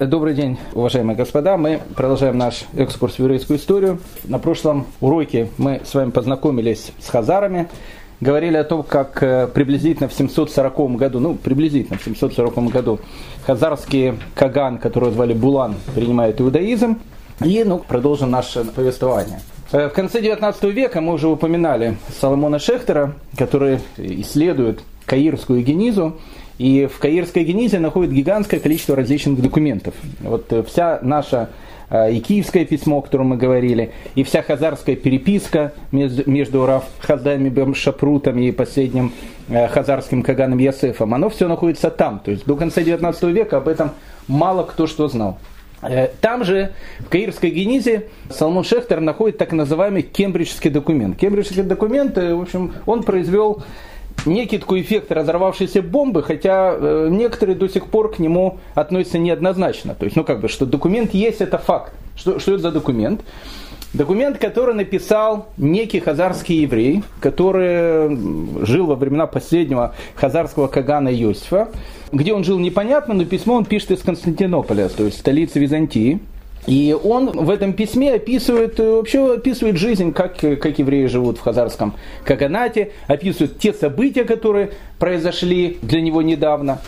Добрый день, уважаемые господа. Мы продолжаем наш экскурс в еврейскую историю. На прошлом уроке мы с вами познакомились с хазарами, говорили о том, как э, приблизительно в 740 году, ну, приблизительно в 740 году хазарский Каган, которого звали Булан, принимает иудаизм. И, ну, продолжим наше повествование. Э, в конце 19 века мы уже упоминали Соломона Шехтера, который исследует Каирскую генизу. И в Каирской генизе находит гигантское количество различных документов. Вот э, вся наша э, и киевское письмо, о котором мы говорили, и вся хазарская переписка между, между Раф Хаздами Бем Шапрутом и последним э, хазарским Каганом Ясефом, оно все находится там. То есть до конца 19 века об этом мало кто что знал. Там же, в Каирской генизе, Салмон Шехтер находит так называемый кембриджский документ. Кембриджский документ, в общем, он произвел некий такой эффект разорвавшейся бомбы, хотя э, некоторые до сих пор к нему относятся неоднозначно. То есть, ну как бы, что документ есть, это факт. Что, что это за документ? Документ, который написал некий хазарский еврей, который жил во времена последнего хазарского Кагана Иосифа. Где он жил, непонятно, но письмо он пишет из Константинополя, то есть столицы Византии. И он в этом письме описывает, э, вообще описывает жизнь, как, как евреи живут в Хазарском Каганате, описывает те события, которые произошли для него недавно.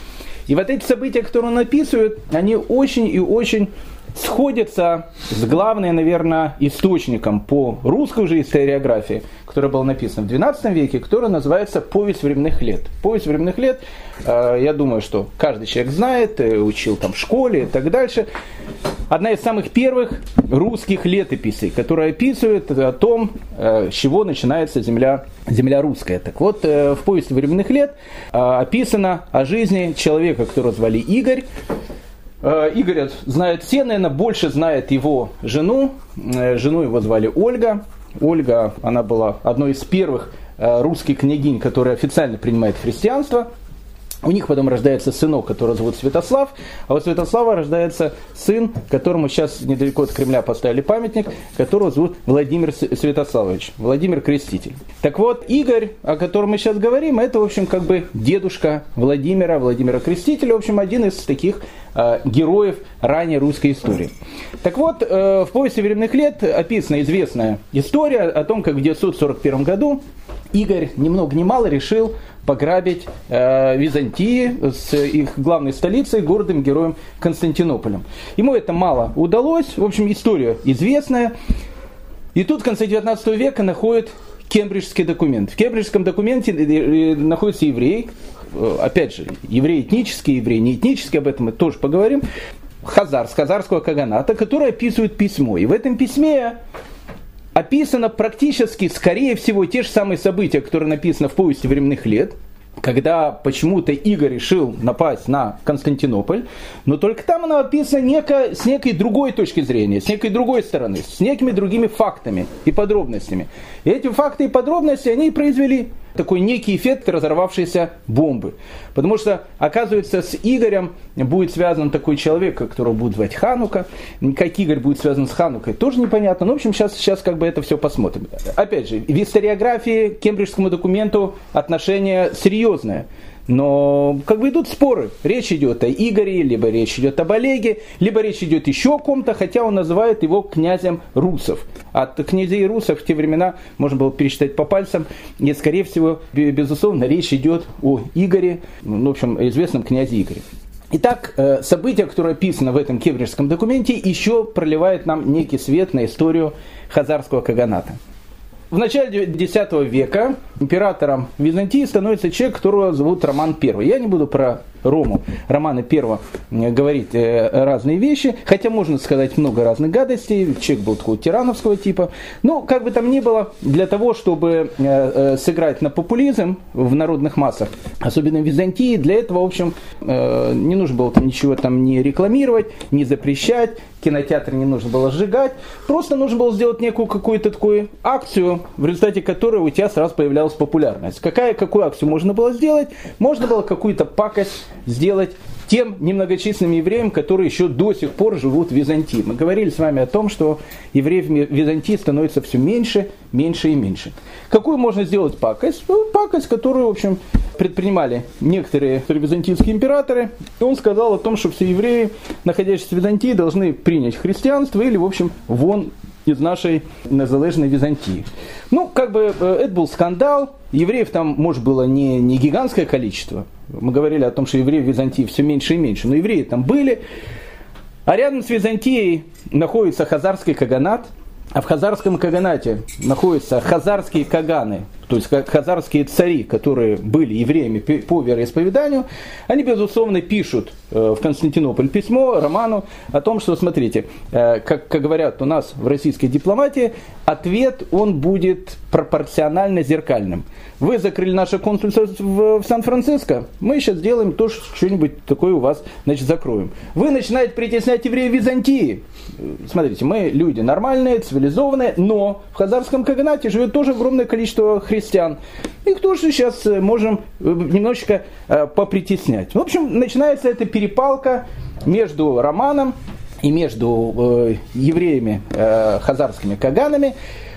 И вот эти события, которые он описывает, они очень и очень сходятся с главным, наверное, источником по русской уже историографии, которая была написана в XII веке, которая называется «Повесть временных лет». «Повесть временных лет», э, я думаю, что каждый человек знает, э, учил там в школе и так дальше. Одна из самых первых русских летописей, которая описывает о том, э, с чего начинается земля, земля русская. Так вот, в «Повести временных лет» описано о жизни человека, которого звали Игорь, Игорь знает все, наверное, больше знает его жену. Э, жену его звали Ольга. Ольга, она была одной из первых э, русских княгинь, которая официально принимает христианство. У них потом рождается сынок, которого зовут Святослав, а у Святослава рождается сын, которому сейчас недалеко от Кремля поставили памятник, которого зовут Владимир Святославович, Владимир Креститель. Так вот, Игорь, о котором мы сейчас говорим, это, в общем, как бы дедушка Владимира, Владимира Крестителя, в общем, один из таких э, героев ранней русской истории. Так вот, э, в повести временных лет описана известная история о том, как в 941 году Игорь ни много ни мало решил пограбить э, Византии с их главной столицей, городом героем Константинополем. Ему это мало удалось, в общем, история известная. И тут в конце 19 века находит кембриджский документ. В кембриджском документе э, э, находится еврей, э, опять же, еврей этнический, еврей не этнический, об этом мы тоже поговорим, Хазар, с хазарского каганата, который описывает письмо. И в этом письме описано практически, скорее всего, те же самые события, которые написаны в повести временных лет, когда почему-то Игорь решил напасть на Константинополь, но только там оно описано неко, с некой другой точки зрения, с некой другой стороны, с некими другими фактами и подробностями. И эти факты и подробности они произвели такой некий эффект разорвавшейся бомбы. Потому что, оказывается, с Игорем будет связан такой человек, которого будет звать Ханука. Как Игорь будет связан с Ханукой, тоже непонятно. Но, в общем, сейчас, сейчас как бы это все посмотрим. Опять же, в историографии к кембриджскому документу отношение серьезное. Но как бы идут споры. Речь идет о Игоре, либо речь идет об Олеге, либо речь идет еще о ком-то, хотя он называет его князем русов. От князей русов в те времена можно было пересчитать по пальцам. И, скорее всего, безусловно, речь идет о Игоре, ну, в общем, известном князе Игоре. Итак, э, событие, которое описано в этом кембриджском документе, еще проливает нам некий свет на историю хазарского каганата. В начале X века императором Византии становится человек, которого зовут Роман I. Я не буду про Рому Романа Первого говорит э, разные вещи, хотя можно сказать много разных гадостей, человек был такого тирановского типа. Но, как бы там ни было, для того, чтобы э, э, сыграть на популизм в народных массах, особенно в Византии, для этого, в общем, не нужно было там ничего там не рекламировать, не запрещать, кинотеатры не нужно было сжигать, просто нужно было сделать некую какую-то такую акцию, в результате которой у тебя сразу появлялась популярность. Какая, какую акцию можно было сделать? Можно было какую-то пакость сделать тем немногочисленным евреям, которые еще до сих пор живут в Византии. Мы говорили с вами о том, что евреев в Византии становится все меньше, меньше и меньше. Какую можно сделать пакость? Ну, пакость, которую, в общем, предпринимали некоторые византийские императоры. И он сказал о том, что все евреи, находящиеся в Византии, должны принять христианство или, в общем, вон из нашей незалежной Византии. Ну, как бы э, это был скандал. Евреев там, может, было не, не гигантское количество. Мы говорили о том, что евреев в Византии все меньше и меньше. Но евреи там были. А рядом с Византией находится Хазарский Каганат. А в Хазарском Каганате находятся хазарские каганы, то есть хазарские цари, которые были евреями по вероисповеданию, они, безусловно, пишут э, в Константинополь письмо Роману о том, что, смотрите, э, как, как говорят у нас в российской дипломатии, ответ, он будет пропорционально зеркальным. Вы закрыли наше консульство в, в Сан-Франциско, мы сейчас сделаем то, что-нибудь такое у вас, значит, закроем. Вы начинаете притеснять евреев Византии. Смотрите, мы люди нормальные, цивилизованные, но в Хазарском Каганате живет тоже огромное количество христиан христиан. Их тоже сейчас э, можем э, немножечко э, попритеснять. В общем, начинается эта перепалка между Романом и между евреями, хазарскими каганами.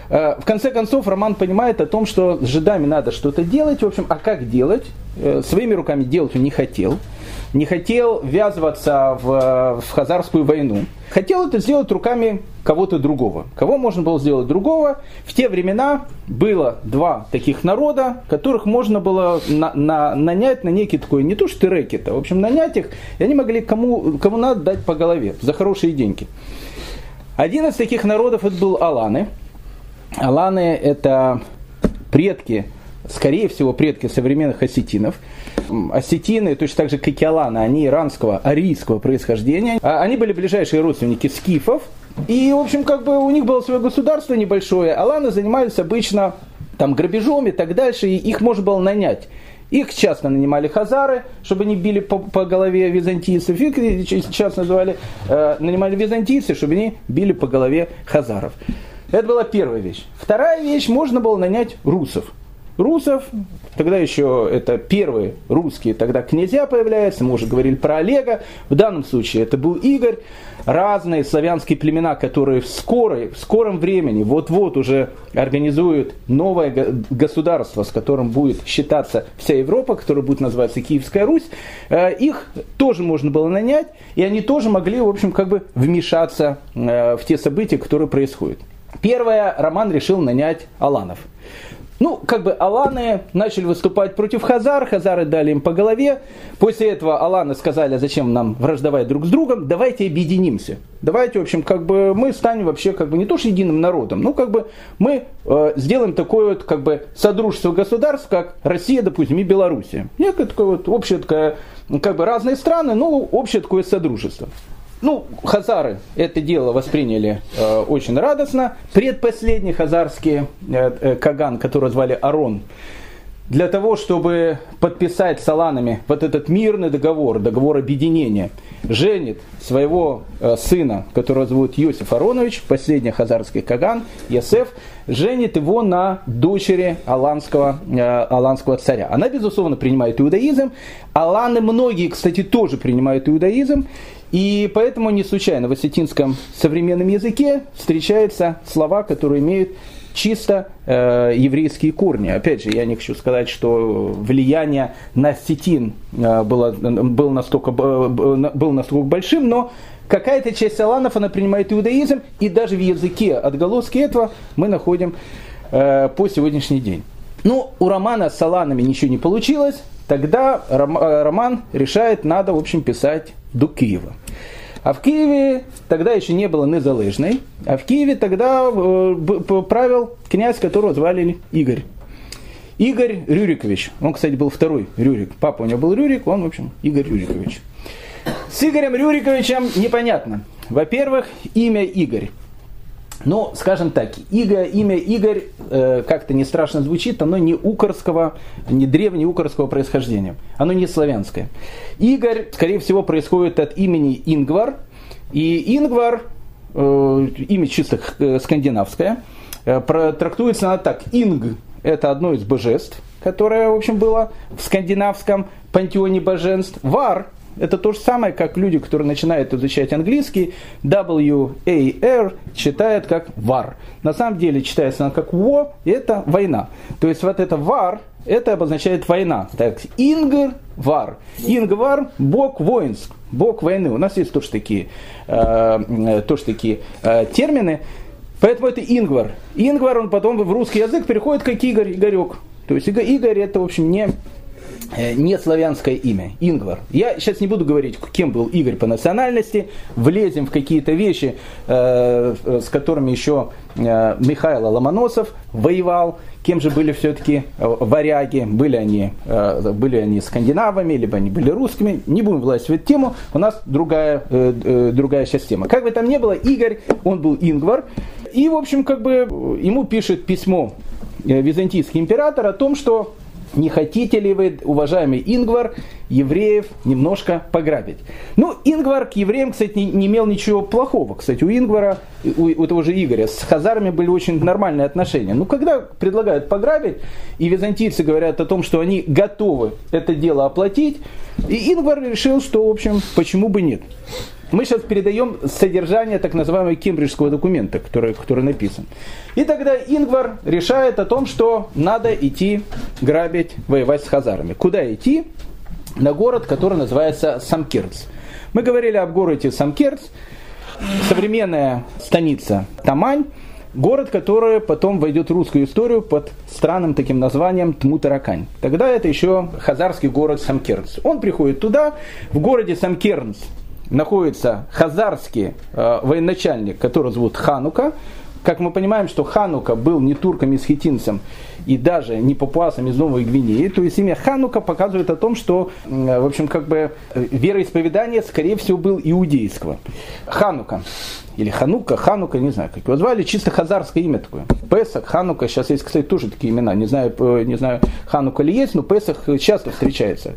В конце концов, Роман понимает о том, что с жидами надо что-то делать. В общем, а как делать? Своими руками делать он не хотел не хотел ввязываться в, в Хазарскую войну. Хотел это сделать руками кого-то другого. Кого можно было сделать другого? В те времена было два таких народа, которых можно было на, на, нанять на некий такой, не то что рэкет, а в общем нанять их, и они могли кому, кому надо дать по голове за хорошие деньги. Один из таких народов это был Аланы. Аланы это предки, скорее всего, предки современных осетинов осетины, точно так же как аланы, они иранского, арийского происхождения. А они были ближайшие родственники скифов. И, в общем, как бы у них было свое государство небольшое. Аланы занимались обычно там грабежом и так дальше, и их можно было нанять. Их часто нанимали хазары, чтобы они били по, по голове византийцев. Их часто называли, э, нанимали византийцы, чтобы они били по голове хазаров. Это была первая вещь. Вторая вещь, можно было нанять русов русов, тогда еще это первые русские тогда князья появляются, мы уже говорили про Олега, в данном случае это был Игорь, разные славянские племена, которые в, скорой, в скором времени вот-вот уже организуют новое государство, с которым будет считаться вся Европа, которое будет называться Киевская Русь, э, их тоже можно было нанять, и они тоже могли, в общем, как бы вмешаться э, в те события, которые происходят. Первое, Роман решил нанять Аланов – ну, как бы Аланы начали выступать против Хазар, Хазары дали им по голове. После этого Аланы сказали, «А зачем нам враждовать друг с другом, давайте объединимся. Давайте, в общем, как бы мы станем вообще как бы не то что единым народом, ну как бы мы э, сделаем такое вот как бы содружество государств, как Россия, допустим, и Белоруссия. Некое такое вот общее такое, как бы разные страны, но общее такое содружество. Ну, хазары это дело восприняли э, очень радостно. Предпоследний хазарский э, э, каган, которого звали Арон, для того, чтобы подписать с Аланами вот этот мирный договор, договор объединения, женит своего э, сына, которого зовут Йосиф Аронович, последний хазарский каган, Ясеф, женит его на дочери аланского, э, аланского царя. Она, безусловно, принимает иудаизм. Аланы многие, кстати, тоже принимают иудаизм. И поэтому не случайно в осетинском современном языке встречаются слова, которые имеют чисто э, еврейские корни. Опять же, я не хочу сказать, что влияние на осетин э, было, было, настолько, было настолько большим, но какая-то часть аланов, она принимает иудаизм, и даже в языке отголоски этого мы находим э, по сегодняшний день. Ну, у романа с аланами ничего не получилось, тогда э, роман решает, надо, в общем, писать до Киева. А в Киеве тогда еще не было незалежной, а в Киеве тогда э, правил князь, которого звали Игорь. Игорь Рюрикович. Он, кстати, был второй Рюрик. Папа у него был Рюрик, он, в общем, Игорь Рюрикович. С Игорем Рюриковичем непонятно. Во-первых, имя Игорь. Ну, скажем так, Игорь, имя Игорь э, как-то не страшно звучит, оно не укорского, не древнеукорского происхождения, оно не славянское. Игорь, скорее всего, происходит от имени Ингвар, и Ингвар, э, имя чисто э, скандинавское, э, трактуется она так, Инг – это одно из божеств, которое, в общем, было в скандинавском пантеоне божеств, Вар это то же самое, как люди, которые начинают изучать английский, W-A-R читают как war. На самом деле читается она как war, это война. То есть вот это war, это обозначает война. Так, Ингр вар. Ингвар – бог воинск, бог войны. У нас есть тоже такие, э, тоже такие э, термины. Поэтому это Ингвар. Ингвар, он потом в русский язык переходит как Игорь, Игорек. То есть Игорь это, в общем, не Э, не славянское имя, Ингвар. Я сейчас не буду говорить, кем был Игорь по национальности, влезем в какие-то вещи, э, с которыми еще э, Михаил Ломоносов воевал, кем же были все-таки варяги, были они, были они скандинавами, либо они были русскими, не будем влазить в эту тему, у нас другая, другая сейчас тема. Как бы там ни было, Игорь, он был Ингвар, и, в общем, как бы ему пишет письмо византийский император о том, что не хотите ли вы, уважаемый Ингвар, евреев немножко пограбить? Ну, Ингвар к евреям, кстати, не, не имел ничего плохого. Кстати, у Ингвара, у, у того же Игоря, с хазарами были очень нормальные отношения. Ну, когда предлагают пограбить, и византийцы говорят о том, что они готовы это дело оплатить, и Ингвар решил, что, в общем, почему бы нет. Мы сейчас передаем содержание так называемого кембриджского документа, который, который написан. И тогда Ингвар решает о том, что надо идти грабить, воевать с хазарами. Куда идти? На город, который называется Самкерц. Мы говорили об городе Самкерц, современная станица Тамань, город, который потом войдет в русскую историю под странным таким названием Тмутаракань. Тогда это еще хазарский город Самкернс. Он приходит туда, в городе Самкернс находится хазарский э, военачальник, который зовут Ханука. Как мы понимаем, что Ханука был не турком и схитинцем, и даже не папуасом из Новой Гвинеи, то есть имя Ханука показывает о том, что, э, в общем, как бы э, вероисповедание, скорее всего, был иудейского. Ханука или Ханука, Ханука, не знаю, как его звали, чисто хазарское имя такое. Песах, Ханука, сейчас есть, кстати, тоже такие имена, не знаю, э, не знаю, Ханука ли есть, но Песах часто встречается.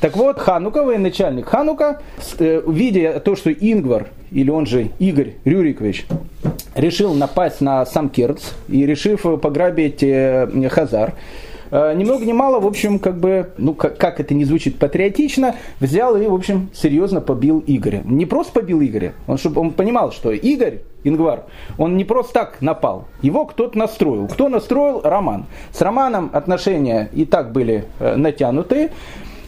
Так вот, Ханука, военачальник Ханука, э, видя то, что Ингвар, или он же Игорь Рюрикович, решил напасть на сам Керц и решив пограбить э, Хазар, ни много ни мало, в общем, как бы, ну, как, как это не звучит патриотично, взял и, в общем, серьезно побил Игоря. Не просто побил Игоря, он, чтобы он понимал, что Игорь, Ингвар, он не просто так напал, его кто-то настроил. Кто настроил? Роман. С Романом отношения и так были э, натянутые.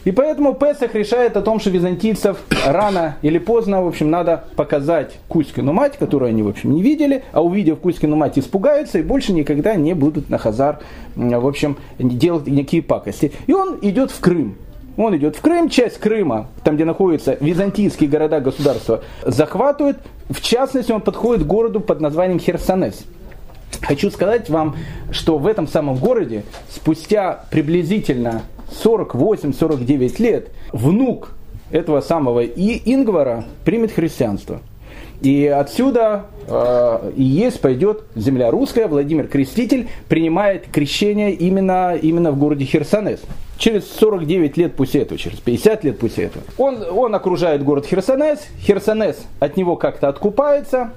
И поэтому Песах решает о том, что византийцев рано или поздно, в общем, надо показать Кузькину мать, которую они, в общем, не видели, а увидев Кузькину мать, испугаются и больше никогда не будут на Хазар, в общем, делать никакие пакости. И он идет в Крым. Он идет в Крым, часть Крыма, там, где находятся византийские города, государства, захватывает. В частности, он подходит к городу под названием Херсонес. Хочу сказать вам, что в этом самом городе спустя приблизительно 48-49 лет внук этого самого и Ингвара примет христианство. И отсюда э, и есть пойдет земля русская. Владимир Креститель принимает крещение именно, именно в городе Херсонес. Через 49 лет после этого, через 50 лет после этого. Он, он окружает город Херсонес. Херсонес от него как-то откупается.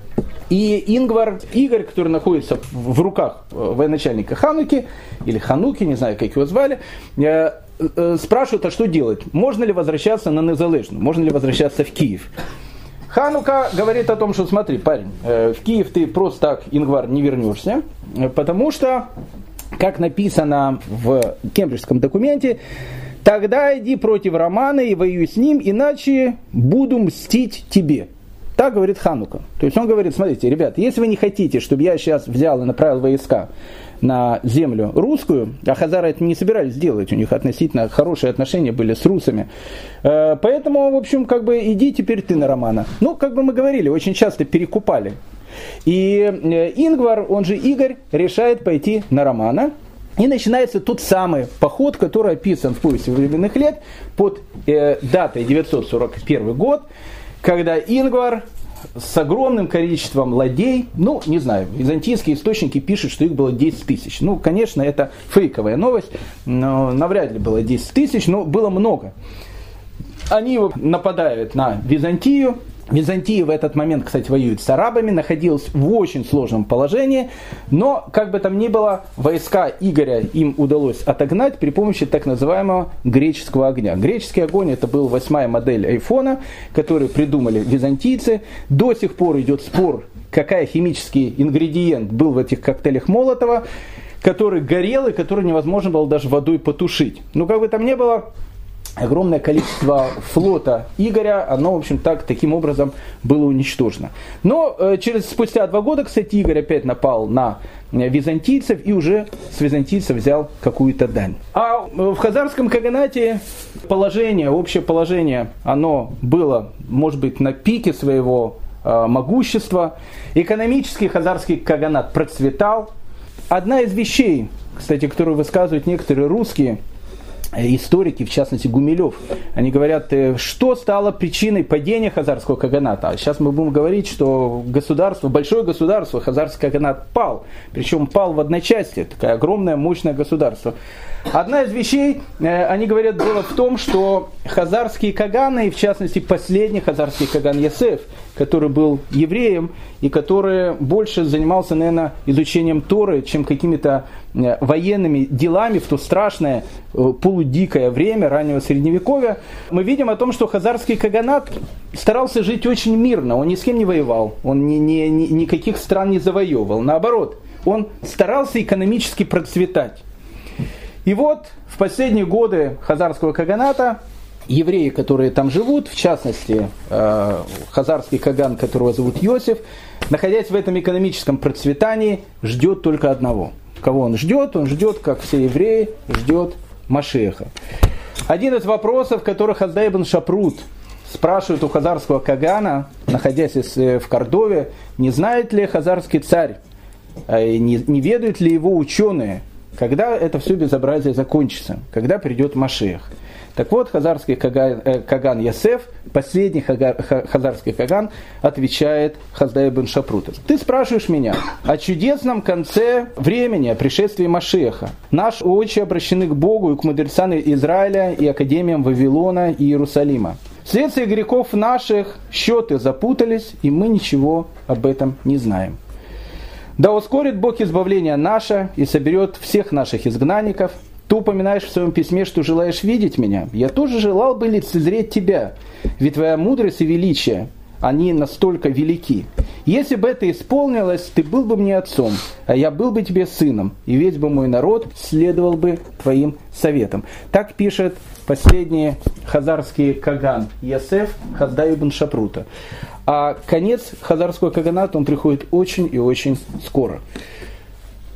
И Ингвар, Игорь, который находится в руках э, военачальника Хануки, или Хануки, не знаю, как его звали, э, спрашивают, а что делать? Можно ли возвращаться на Незалежную? Можно ли возвращаться в Киев? Ханука говорит о том, что смотри, парень, в Киев ты просто так, Ингвар, не вернешься, потому что, как написано в кембриджском документе, тогда иди против Романа и воюй с ним, иначе буду мстить тебе. Так говорит Ханука. То есть он говорит, смотрите, ребят, если вы не хотите, чтобы я сейчас взял и направил войска на землю русскую, а хазары это не собирались делать, у них относительно хорошие отношения были с русами. Э, поэтому, в общем, как бы иди теперь ты на Романа. Ну, как бы мы говорили, очень часто перекупали. И э, Ингвар, он же Игорь, решает пойти на Романа, и начинается тот самый поход, который описан в повести временных лет под э, датой 941 год, когда Ингвар с огромным количеством ладей, ну, не знаю, византийские источники пишут, что их было 10 тысяч. Ну, конечно, это фейковая новость, но навряд ли было 10 тысяч, но было много. Они нападают на Византию, Византия в этот момент, кстати, воюет с арабами, находилась в очень сложном положении, но, как бы там ни было, войска Игоря им удалось отогнать при помощи так называемого греческого огня. Греческий огонь это был восьмая модель айфона, которую придумали византийцы. До сих пор идет спор, какая химический ингредиент был в этих коктейлях Молотова, который горел и который невозможно было даже водой потушить. Ну, как бы там ни было, огромное количество флота Игоря, оно, в общем, так, таким образом было уничтожено. Но э, через, спустя два года, кстати, Игорь опять напал на э, византийцев и уже с византийцев взял какую-то дань. А э, в Хазарском Каганате положение, общее положение, оно было, может быть, на пике своего могущества. Экономический Хазарский Каганат процветал. Одна из вещей, кстати, которую высказывают некоторые русские – историки, в частности Гумилев, они говорят, э, что стало причиной падения Хазарского Каганата. А сейчас мы будем говорить, что государство, большое государство, Хазарский Каганат пал. Причем пал в одночасье, такое огромное, мощное государство. Одна из вещей, э, они говорят, было в том, что хазарские каганы, и в частности последний хазарский каган Ясеф, который был евреем и который больше занимался, наверное, изучением Торы, чем какими-то э, военными делами в то страшное э, полудикое время раннего средневековья, мы видим о том, что хазарский каганат старался жить очень мирно, он ни с кем не воевал, он ни, ни, ни, никаких стран не завоевывал, наоборот, он старался экономически процветать. И вот в последние годы Хазарского Каганата евреи, которые там живут, в частности, э, хазарский Каган, которого зовут Йосиф, находясь в этом экономическом процветании, ждет только одного. Кого он ждет? Он ждет, как все евреи, ждет Машеха. Один из вопросов, который Хаздай ибн Шапрут спрашивает у хазарского Кагана, находясь э, в Кордове, не знает ли хазарский царь, э, не ведают ли его ученые, когда это все безобразие закончится, когда придет Машех. Так вот, хазарский Каган, э, Каган Ясеф, последний хазарский Каган, отвечает Хаздай бен Шапрута. Ты спрашиваешь меня о чудесном конце времени, о пришествии Машеха. Наши очи обращены к Богу и к мудрецам Израиля и академиям Вавилона и Иерусалима. Вследствие грехов наших счеты запутались, и мы ничего об этом не знаем. Да ускорит Бог избавление наше и соберет всех наших изгнанников. Ты упоминаешь в своем письме, что желаешь видеть меня. Я тоже желал бы лицезреть тебя, ведь твоя мудрость и величие, они настолько велики. Если бы это исполнилось, ты был бы мне отцом, а я был бы тебе сыном, и весь бы мой народ следовал бы твоим советам. Так пишет последний хазарский Каган Ясеф Хаздай ибн Шапрута. А конец хазарского каганата, он приходит очень и очень скоро.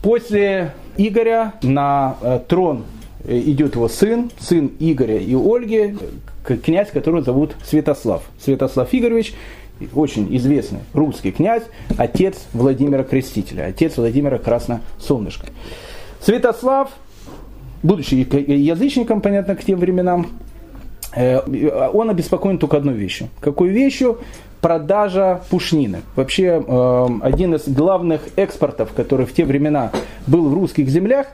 После Игоря на э, трон э, идет его сын, сын Игоря и Ольги, князь, которого зовут Святослав. Святослав Игоревич, очень известный русский князь, отец Владимира Крестителя, отец Владимира Красносолнышка. Святослав, будучи язычником, понятно, к тем временам, э, он обеспокоен только одной вещью. Какой вещью? Продажа пушнины. Вообще э, один из главных экспортов, который в те времена был в русских землях,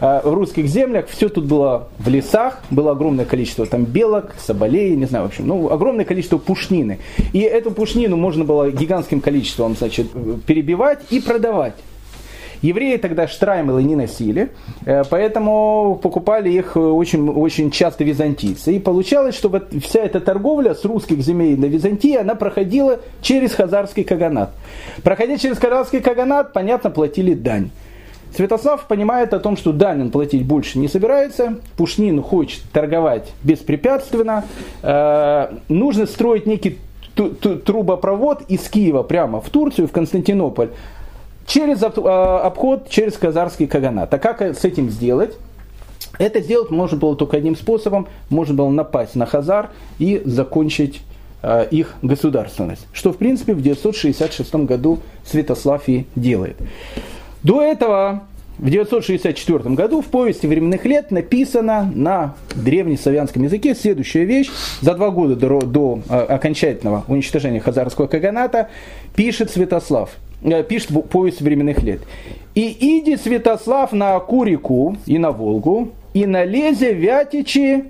э, в русских землях все тут было в лесах, было огромное количество там белок, соболей, не знаю, в общем, ну, огромное количество пушнины. И эту пушнину можно было гигантским количеством, значит, перебивать и продавать. Евреи тогда штраймелы не носили, э, поэтому покупали их очень, очень часто византийцы. И получалось, что вот вся эта торговля с русских земель на Византии, она проходила через Хазарский Каганат. Проходя через Хазарский Каганат, понятно, платили дань. Святослав понимает о том, что дань он платить больше не собирается, Пушнин хочет торговать беспрепятственно, э, нужно строить некий трубопровод из Киева прямо в Турцию, в Константинополь, через а, обход через Казарский Каганат. А как с этим сделать? Это сделать можно было только одним способом. Можно было напасть на Хазар и закончить э, их государственность. Что, в принципе, в 966 году Святослав и делает. До этого, в 964 году, в повести временных лет написано на древнеславянском языке следующая вещь. За два года до, до э, окончательного уничтожения Хазарского Каганата пишет Святослав – Э, пишет повесть временных лет. «И иди, Святослав, на Курику и на Волгу, и на Лезе Вятичи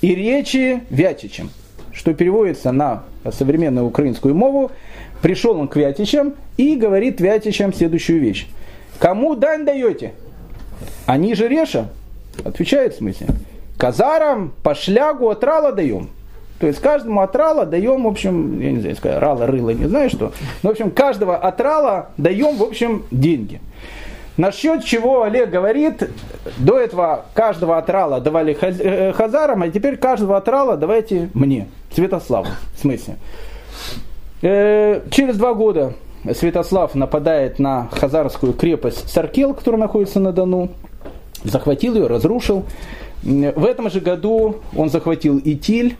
и речи Вятичем». что переводится на современную украинскую мову. Пришел он к Вятичам и говорит Вятичам следующую вещь. Кому дань даете? Они же Реша. Отвечает в смысле. Казарам по шлягу от рала даем. То есть каждому отрала даем, в общем, я не знаю, сказать, рала, рыла, не знаю что. Но, в общем, каждого отрала даем, в общем, деньги. Насчет чего Олег говорит, до этого каждого отрала давали э, хазарам, а теперь каждого отрала давайте мне, Святославу, в смысле. Э, через два года Святослав нападает на хазарскую крепость Саркел, которая находится на Дону, захватил ее, разрушил. В этом же году он захватил Итиль,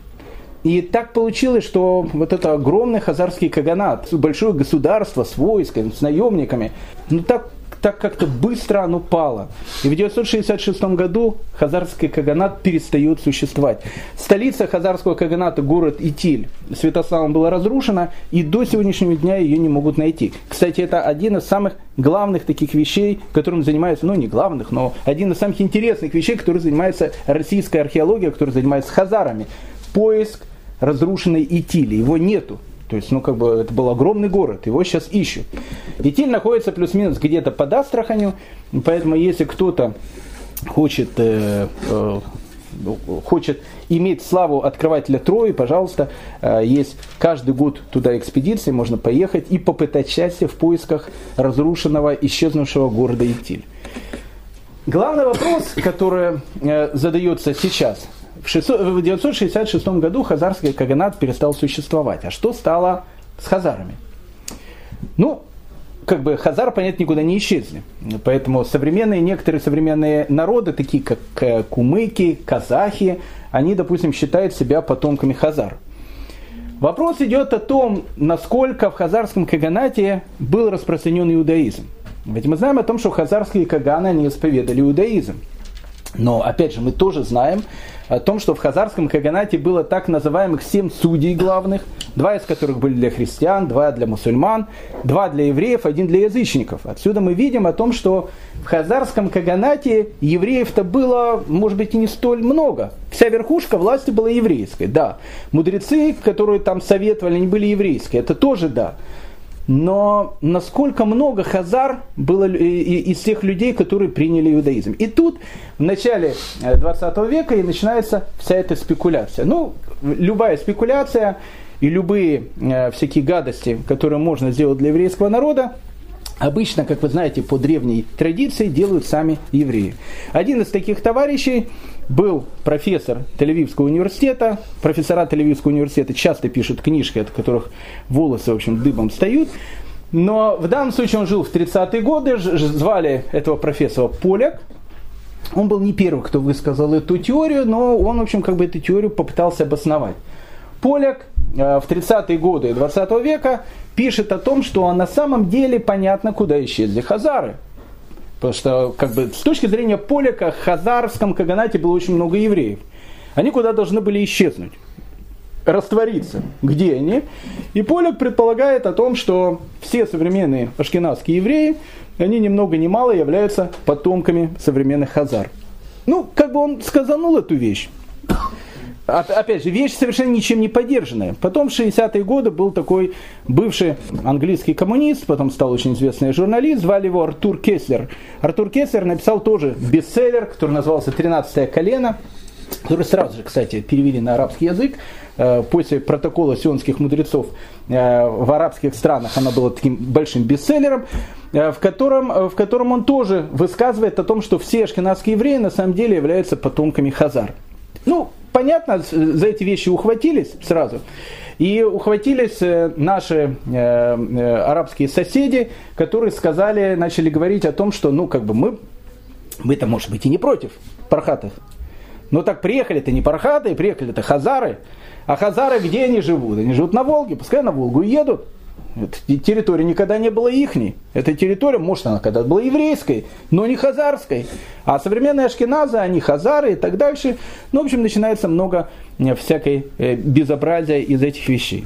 и так получилось, что вот это огромный хазарский каганат, большое государство с войсками, с наемниками, ну так так как-то быстро оно пало. И в 966 году Хазарский Каганат перестает существовать. Столица Хазарского Каганата, город Итиль, Святославом была разрушена, и до сегодняшнего дня ее не могут найти. Кстати, это один из самых главных таких вещей, которым занимается, ну не главных, но один из самых интересных вещей, которым занимается российская археология, которая занимается хазарами. Поиск разрушенной Итили. Его нету. То есть, ну, как бы, это был огромный город, его сейчас ищут. Итиль находится плюс-минус где-то под Астраханью, поэтому если кто-то хочет, э, э, хочет иметь славу открывателя Трои, пожалуйста, э, есть каждый год туда экспедиции, можно поехать и попытать счастье в поисках разрушенного, исчезнувшего города Итиль. Главный вопрос, который э, задается сейчас, в 966 году хазарский каганат перестал существовать. А что стало с хазарами? Ну, как бы хазар, понятно, никуда не исчезли. Поэтому современные, некоторые современные народы, такие как э, кумыки, казахи, они, допустим, считают себя потомками хазар. Вопрос идет о том, насколько в хазарском каганате был распространен иудаизм. Ведь мы знаем о том, что хазарские каганы, они исповедали иудаизм. Но, опять же, мы тоже знаем, о том, что в Хазарском Каганате было так называемых семь судей главных, два из которых были для христиан, два для мусульман, два для евреев, один для язычников. Отсюда мы видим о том, что в Хазарском Каганате евреев-то было, может быть, и не столь много. Вся верхушка власти была еврейской, да. Мудрецы, которые там советовали, они были еврейские, это тоже да но насколько много хазар было из тех людей, которые приняли иудаизм. И тут в начале 20 э, века и начинается вся эта спекуляция. Ну, любая спекуляция и любые э, всякие гадости, которые можно сделать для еврейского народа, обычно, как вы знаете, по древней традиции делают сами евреи. Один из таких товарищей был профессор Тель-Авивского университета. Профессора Тель-Авивского университета часто пишут книжки, от которых волосы, в общем, дыбом встают. Но в данном случае он жил в 30-е годы, звали этого профессора Поляк. Он был не первый, кто высказал эту теорию, но он, в общем, как бы эту теорию попытался обосновать. Поляк э, в 30-е годы 20 века пишет о том, что на самом деле понятно, куда исчезли хазары – Потому что как бы, с точки зрения Поляка, в Хазарском Каганате было очень много евреев. Они куда должны были исчезнуть? раствориться. Где они? И Поляк предполагает о том, что все современные ашкенадские евреи, они ни много ни мало являются потомками современных хазар. Ну, как бы он сказанул эту вещь. Опять же, вещь совершенно ничем не поддержанная. Потом в 60-е годы был такой бывший английский коммунист, потом стал очень известный журналист, звали его Артур Кеслер. Артур Кеслер написал тоже бестселлер, который назывался «Тринадцатое колено», который сразу же, кстати, перевели на арабский язык. Э, после протокола сионских мудрецов э, в арабских странах она была таким большим бестселлером, э, в котором, в котором он тоже высказывает о том, что все ашкенадские евреи на самом деле являются потомками хазар. Ну, понятно, за эти вещи ухватились сразу. И ухватились э, наши э, э, арабские соседи, которые сказали, начали говорить о том, что, ну, как бы мы, мы-то, может быть, и не против пархатов. Но так приехали-то не пархаты, приехали-то хазары. А хазары где они живут? Они живут на Волге, пускай на Волгу едут. Территория никогда не была ихней. Эта территория, может, она когда-то была еврейской, но не хазарской. А современные ашкеназы, они хазары и так дальше. Ну, в общем, начинается много э, всякой э, безобразия из этих вещей.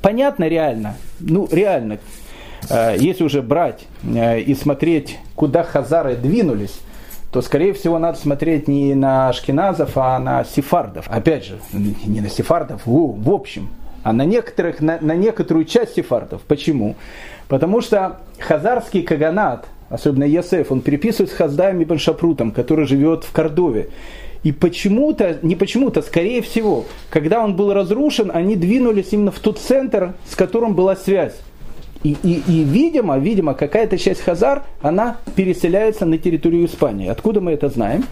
Понятно реально, ну реально, э, если уже брать и смотреть, куда хазары двинулись, то, скорее всего, надо смотреть не на ашкеназов, а на сефардов. Опять же, не на сефардов, в общем, а на, некоторых, на, на некоторую часть сефардов. Почему? Потому что хазарский каганат, особенно Ясеф, он переписывает с Хаздаем Ибн Шапрутом, который живет в Кордове. И почему-то, не почему-то, скорее всего, когда он был разрушен, они двинулись именно в тот центр, с которым была связь. И, и, и видимо, видимо, какая-то часть Хазар, она переселяется на территорию Испании. Откуда мы это знаем?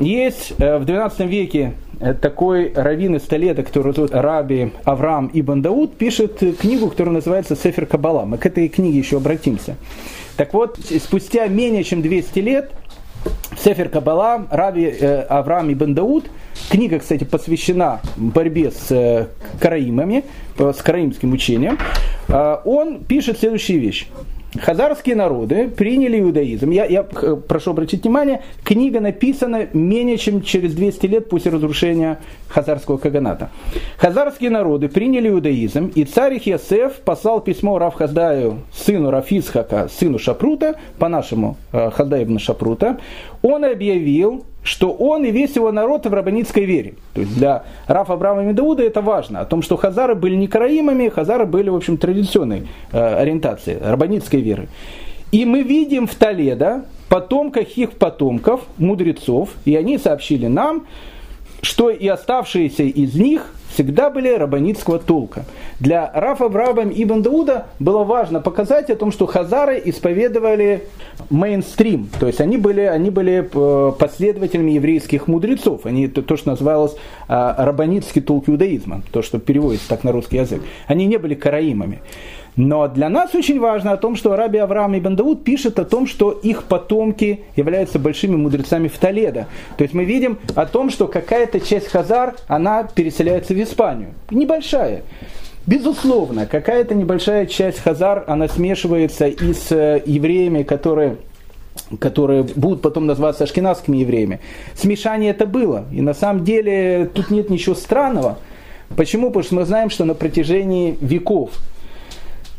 Есть э, в 12 веке э, такой раввин из Толеда, который зовут Раби Авраам Ибн Дауд, пишет книгу, которая называется «Сефер Кабала». Мы к этой книге еще обратимся. Так вот, спустя менее чем 200 лет Сефер Кабала, Раби э, Авраам Ибн Дауд, книга, кстати, посвящена борьбе с э, караимами, э, с караимским учением, э, он пишет следующую вещь. Хазарские народы приняли иудаизм. Я, я прошу обратить внимание, книга написана менее чем через 200 лет после разрушения Хазарского каганата. Хазарские народы приняли иудаизм, и царь их послал письмо Рав Хаздаю, сыну Рафисхака, сыну Шапрута, по-нашему э, Хаздаю Шапрута. Он объявил, что он и весь его народ в рабанитской вере. То есть для Рафа Абрама Медауда это важно. О том, что хазары были не караимами, хазары были, в общем, традиционной э, ориентации, рабанитской веры. И мы видим в Толедо потомках их потомков, мудрецов, и они сообщили нам, что и оставшиеся из них всегда были рабанитского толка. Для Рафа Брабам Ибн Дауда было важно показать о том, что хазары исповедовали мейнстрим, то есть они были, они были э, последователями еврейских мудрецов, они то, что называлось э, рабанитский толк иудаизма, то, что переводится так на русский язык. Они не были караимами. Но для нас очень важно о том, что Раби Авраам Ибн Дауд пишет о том, что их потомки являются большими мудрецами в Толедо. То есть мы видим о том, что какая-то часть хазар, она переселяется в Испанию. Небольшая. Безусловно, какая-то небольшая часть хазар, она смешивается и с э, евреями, которые которые будут потом называться ашкенадскими евреями. Смешание это было. И на самом деле тут нет ничего странного. Почему? Потому что мы знаем, что на протяжении веков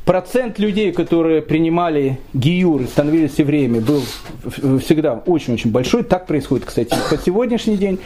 процент людей, которые принимали гиюр становились евреями, был всегда очень-очень большой. Так происходит, кстати, по сегодняшний день.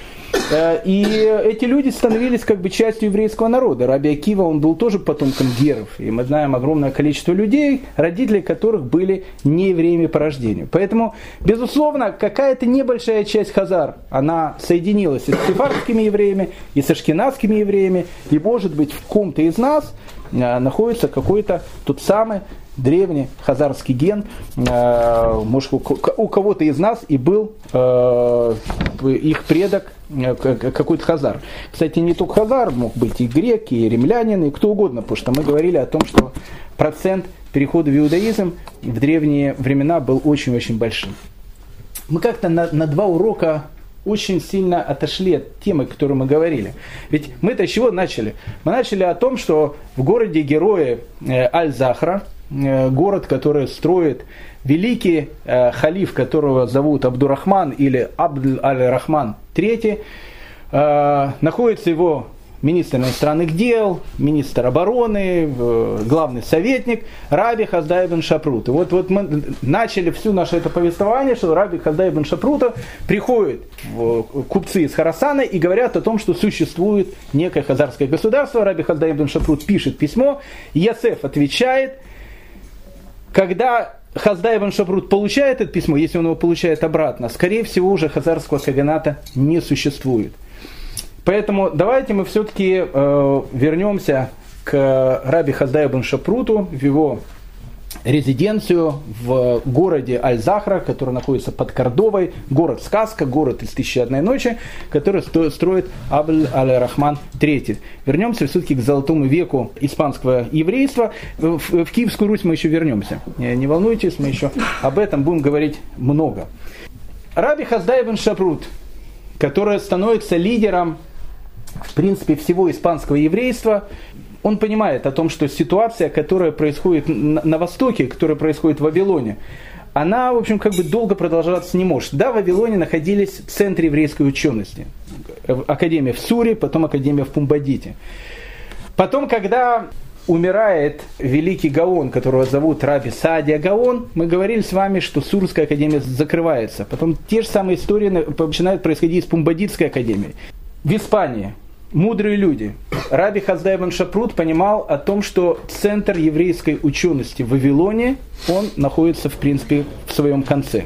Э, и эти люди становились как бы частью еврейского народа. Раби Акива, он был тоже потомком геров. И мы знаем огромное количество людей, родители которых были не евреями по рождению. Поэтому, безусловно, какая-то небольшая часть хазар, она соединилась и с сефардскими евреями, и с ашкенадскими евреями, и, может быть, в ком-то из нас – Э, находится какой-то тот самый древний хазарский ген, э, может у кого-то из нас и был э, их предок какой-то хазар. Кстати, не только хазар, мог быть и греки, и римлянин, и кто угодно, потому что мы говорили о том, что процент перехода в иудаизм в древние времена был очень-очень большим. Мы как-то на, на два урока очень сильно отошли от темы, о которой мы говорили. Ведь мы-то с чего начали? Мы начали о том, что в городе герои э, Аль-Захра, э, город, который строит великий э, халиф, которого зовут Абдурахман или Абдл Аль-Рахман III, находится его министр иностранных дел, министр обороны, главный советник Раби Хаздай бен Шапрут. И вот, вот мы начали всю наше это повествование, что Раби Хаздай бен Шапрута приходят купцы из Харасана и говорят о том, что существует некое хазарское государство. Раби Хаздай бен Шапрут пишет письмо, Ясеф отвечает, когда Хаздай бен Шапрут получает это письмо, если он его получает обратно, скорее всего уже хазарского каганата не существует. Поэтому давайте мы все-таки э, вернемся к Раби Хаздаю бен Шапруту, в его резиденцию в городе Аль-Захра, который находится под Кордовой, город-сказка, город из «Тысячи одной ночи», который строит Абль Аль-Рахман III. Вернемся все-таки к золотому веку испанского еврейства. В, в Киевскую Русь мы еще вернемся. Не волнуйтесь, мы еще об этом будем говорить много. Раби Хаздай бен Шапрут, который становится лидером в принципе, всего испанского еврейства, он понимает о том, что ситуация, которая происходит на Востоке, которая происходит в Вавилоне, она, в общем, как бы долго продолжаться не может. Да, в Вавилоне находились в центре еврейской учености. Академия в Суре, потом Академия в Пумбадите. Потом, когда умирает великий Гаон, которого зовут Раби Садия Гаон, мы говорили с вами, что Сурская академия закрывается. Потом те же самые истории начинают происходить с Пумбадитской академией. В Испании мудрые люди. Раби Хаздайбан Шапрут понимал о том, что центр еврейской учености в Вавилоне, он находится, в принципе, в своем конце.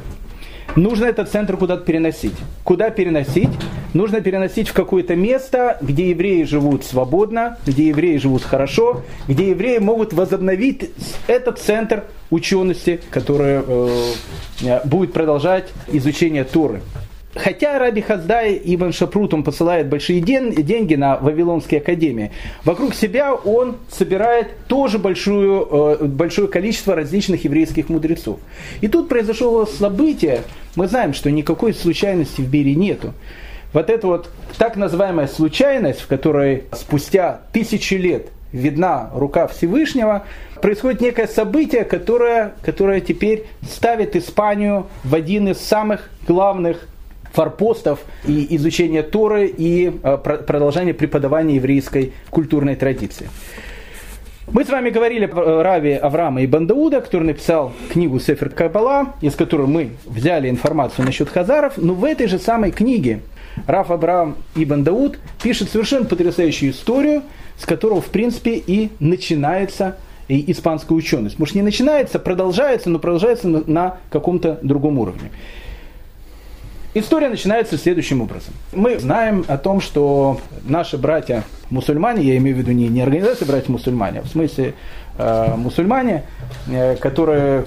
Нужно этот центр куда-то переносить. Куда переносить? Нужно переносить в какое-то место, где евреи живут свободно, где евреи живут хорошо, где евреи могут возобновить этот центр учености, который э, будет продолжать изучение Торы. Хотя Раби Хаздай Ибн Шапрут он посылает большие ден, деньги на Вавилонские академии, вокруг себя он собирает тоже большую, э, большое количество различных еврейских мудрецов. И тут произошло событие, мы знаем, что никакой случайности в мире нету. Вот эта вот так называемая случайность, в которой спустя тысячи лет видна рука Всевышнего, происходит некое событие, которое, которое теперь ставит Испанию в один из самых главных форпостов и изучения Торы и э, продолжения преподавания еврейской культурной традиции. Мы с вами говорили про Рави Авраама и Бандауда, который написал книгу Сефер Кабала, из которой мы взяли информацию насчет хазаров, но в этой же самой книге Раф Авраам и Дауд пишет совершенно потрясающую историю, с которого, в принципе, и начинается и испанская ученость. Может, не начинается, продолжается, но продолжается на, на каком-то другом уровне. История начинается следующим образом. Мы знаем о том, что наши братья мусульмане, я имею в виду не, не организация братья мусульмане, а в смысле э, мусульмане, э, которые,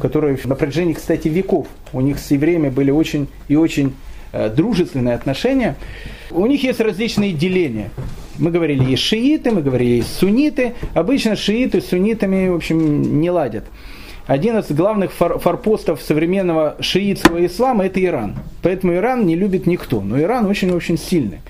которые на протяжении, кстати, веков, у них с евреями были очень и очень э, дружественные отношения, у них есть различные деления. Мы говорили, есть шииты, мы говорили, есть сунниты. Обычно шииты с суннитами, в общем, не ладят один из главных фор форпостов современного шиитского ислама – это Иран. Поэтому Иран не любит никто. Но Иран очень-очень сильный.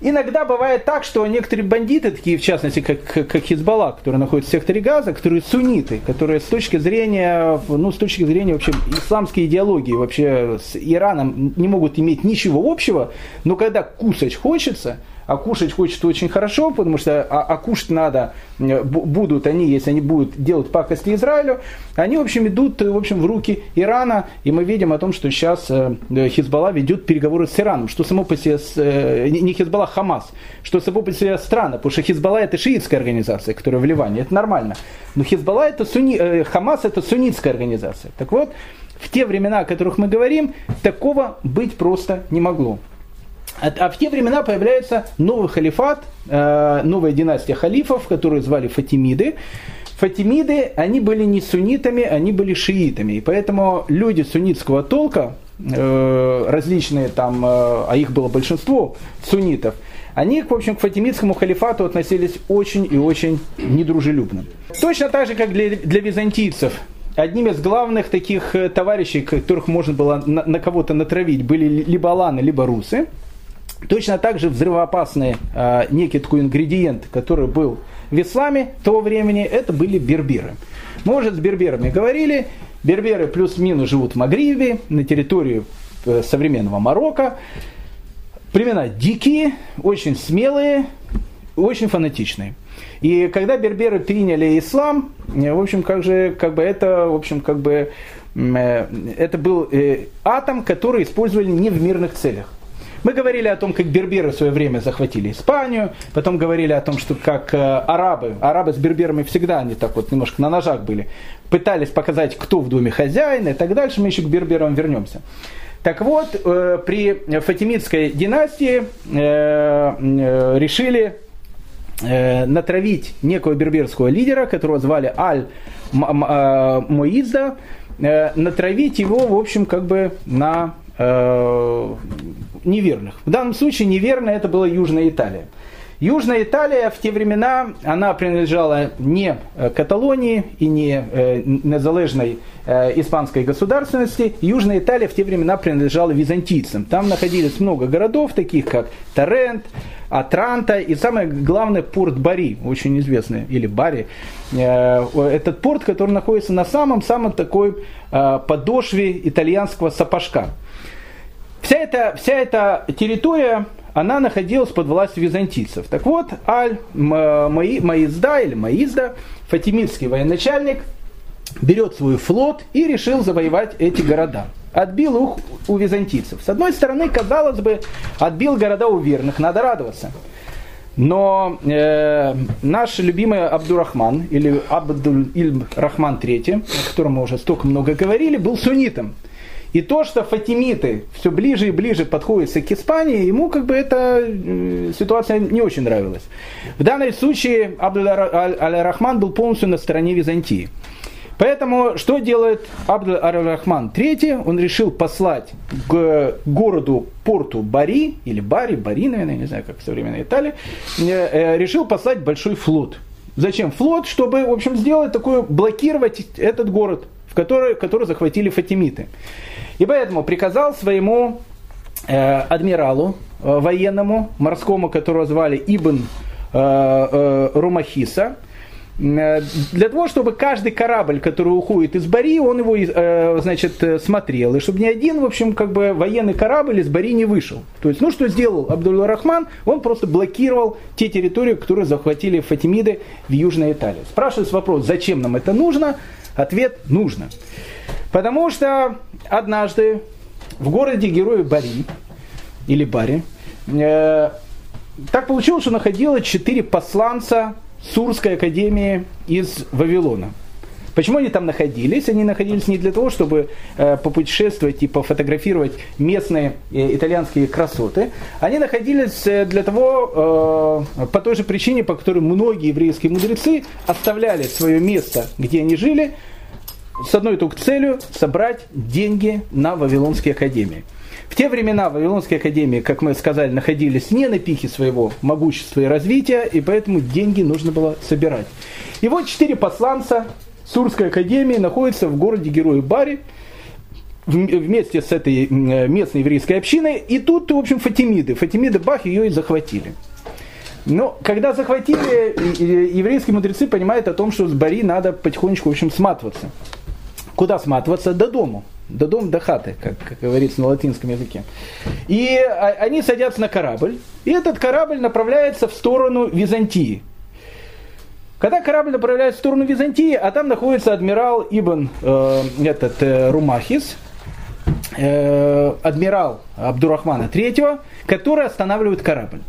Иногда бывает так, что некоторые бандиты, такие в частности, как, как Хизбалла, которые находятся в секторе Газа, которые сунниты, которые с точки зрения, ну, с точки зрения вообще исламской идеологии, вообще с Ираном не могут иметь ничего общего, но когда кусать хочется – а кушать хочется очень хорошо, потому что а, а кушать надо, будут они, если они будут делать пакости Израилю, они, в общем, идут в, общем, в руки Ирана, и мы видим о том, что сейчас э, Хизбалла ведет переговоры с Ираном, что само по себе, э, не Хизбалла, Хамас, что само по себе странно, потому что Хизбалла это шиитская организация, которая в Ливане, это нормально, но Хизбалла это суни, э, Хамас это суннитская организация. Так вот, в те времена, о которых мы говорим, такого быть просто не могло. А, а в те времена появляется новый халифат, э, новая династия халифов, которую звали Фатимиды. Фатимиды, они были не суннитами, они были шиитами. И поэтому люди суннитского толка, э, различные там, э, а их было большинство суннитов, они, в общем, к фатимидскому халифату относились очень и очень недружелюбно. Точно так же, как для, для византийцев. Одним из главных таких товарищей, которых можно было на, на кого-то натравить, были либо аланы, либо русы. Точно так же взрывоопасный э, некий такой ингредиент, который был в исламе того времени, это были берберы. Мы уже с берберами говорили, берберы плюс-минус живут в Магрибе, на территории э, современного Марокко. Племена дикие, очень смелые, очень фанатичные. И когда берберы приняли ислам, э, в общем, как же, как бы это, в общем, как бы, э, это был атом, который использовали не в мирных целях. Мы говорили о том, как берберы в свое время захватили Испанию, потом говорили о том, что как э, арабы, арабы с берберами всегда они так вот немножко на ножах были, пытались показать, кто в доме хозяин и так дальше, мы еще к берберам вернемся. Так вот, э, при Фатимидской династии э, решили натравить некого берберского лидера, которого звали Аль Моизда, натравить его, в общем, как бы на неверных. В данном случае неверно это была Южная Италия. Южная Италия в те времена, она принадлежала не э, Каталонии и не э, незалежной э, испанской государственности. Южная Италия в те времена принадлежала византийцам. Там находились много городов, таких как Торрент, Атранта и самое главное порт Бари, очень известный, или Бари. Этот порт, который находится на самом-самом такой подошве итальянского сапожка. Вся эта, вся эта территория, она находилась под властью византийцев. Так вот, Аль-Маизда или Маизда, фатимидский военачальник, берет свой флот и решил завоевать эти города. Отбил их у византийцев. С одной стороны, казалось бы, отбил города у верных, надо радоваться. Но э, наш любимый Абдурахман, или Абдуль Ильм Рахман III, о котором мы уже столько много говорили, был суннитом. И то, что фатимиты все ближе и ближе подходятся к Испании, ему как бы эта э, ситуация не очень нравилась. В данном случае Абдуль Аль-Рахман был полностью на стороне Византии. Поэтому что делает Абдул Ар-Рахман III? Он решил послать к городу порту Бари, или Бари, Бари, наверное, не знаю, как в современной Италии, э, э, решил послать большой флот. Зачем флот? Чтобы, в общем, сделать такое, блокировать этот город, который, который захватили фатимиты. И поэтому приказал своему э, адмиралу э, военному, морскому, которого звали Ибн э, э, Румахиса, Э, для того, чтобы каждый корабль, который уходит из Бари, он его, э, значит, э, смотрел, и чтобы ни один, в общем, как бы военный корабль из Бари не вышел. То есть, ну, что сделал Абдулла Рахман? Он просто блокировал те территории, которые захватили Фатимиды в Южной Италии. Спрашивается вопрос, зачем нам это нужно? Ответ – нужно. Потому что однажды в городе героя Бари, или Бари, э, так получилось, что находилось четыре посланца Сурской академии из Вавилона. Почему они там находились? Они находились не для того, чтобы э, попутешествовать и пофотографировать местные э, итальянские красоты. Они находились э, для того, э, по той же причине, по которой многие еврейские мудрецы оставляли свое место, где они жили, с одной только целью собрать деньги на Вавилонские академии. В те времена Вавилонские академии, как мы сказали, находились не на пике своего могущества и развития, и поэтому деньги нужно было собирать. И вот четыре посланца Сурской академии находятся в городе Герои Бари, вместе с этой местной еврейской общиной, и тут, в общем, Фатимиды. Фатимиды Бах ее и захватили. Но когда захватили, еврейские мудрецы понимают о том, что с Бари надо потихонечку, в общем, сматываться. Куда сматываться? До дому до дома, до хаты, как, как говорится на латинском языке. И они садятся на корабль, и этот корабль направляется в сторону Византии. Когда корабль направляется в сторону Византии, а там находится адмирал Ибн э, этот, э, Румахис, э, адмирал Абдурахмана III, который останавливает корабль.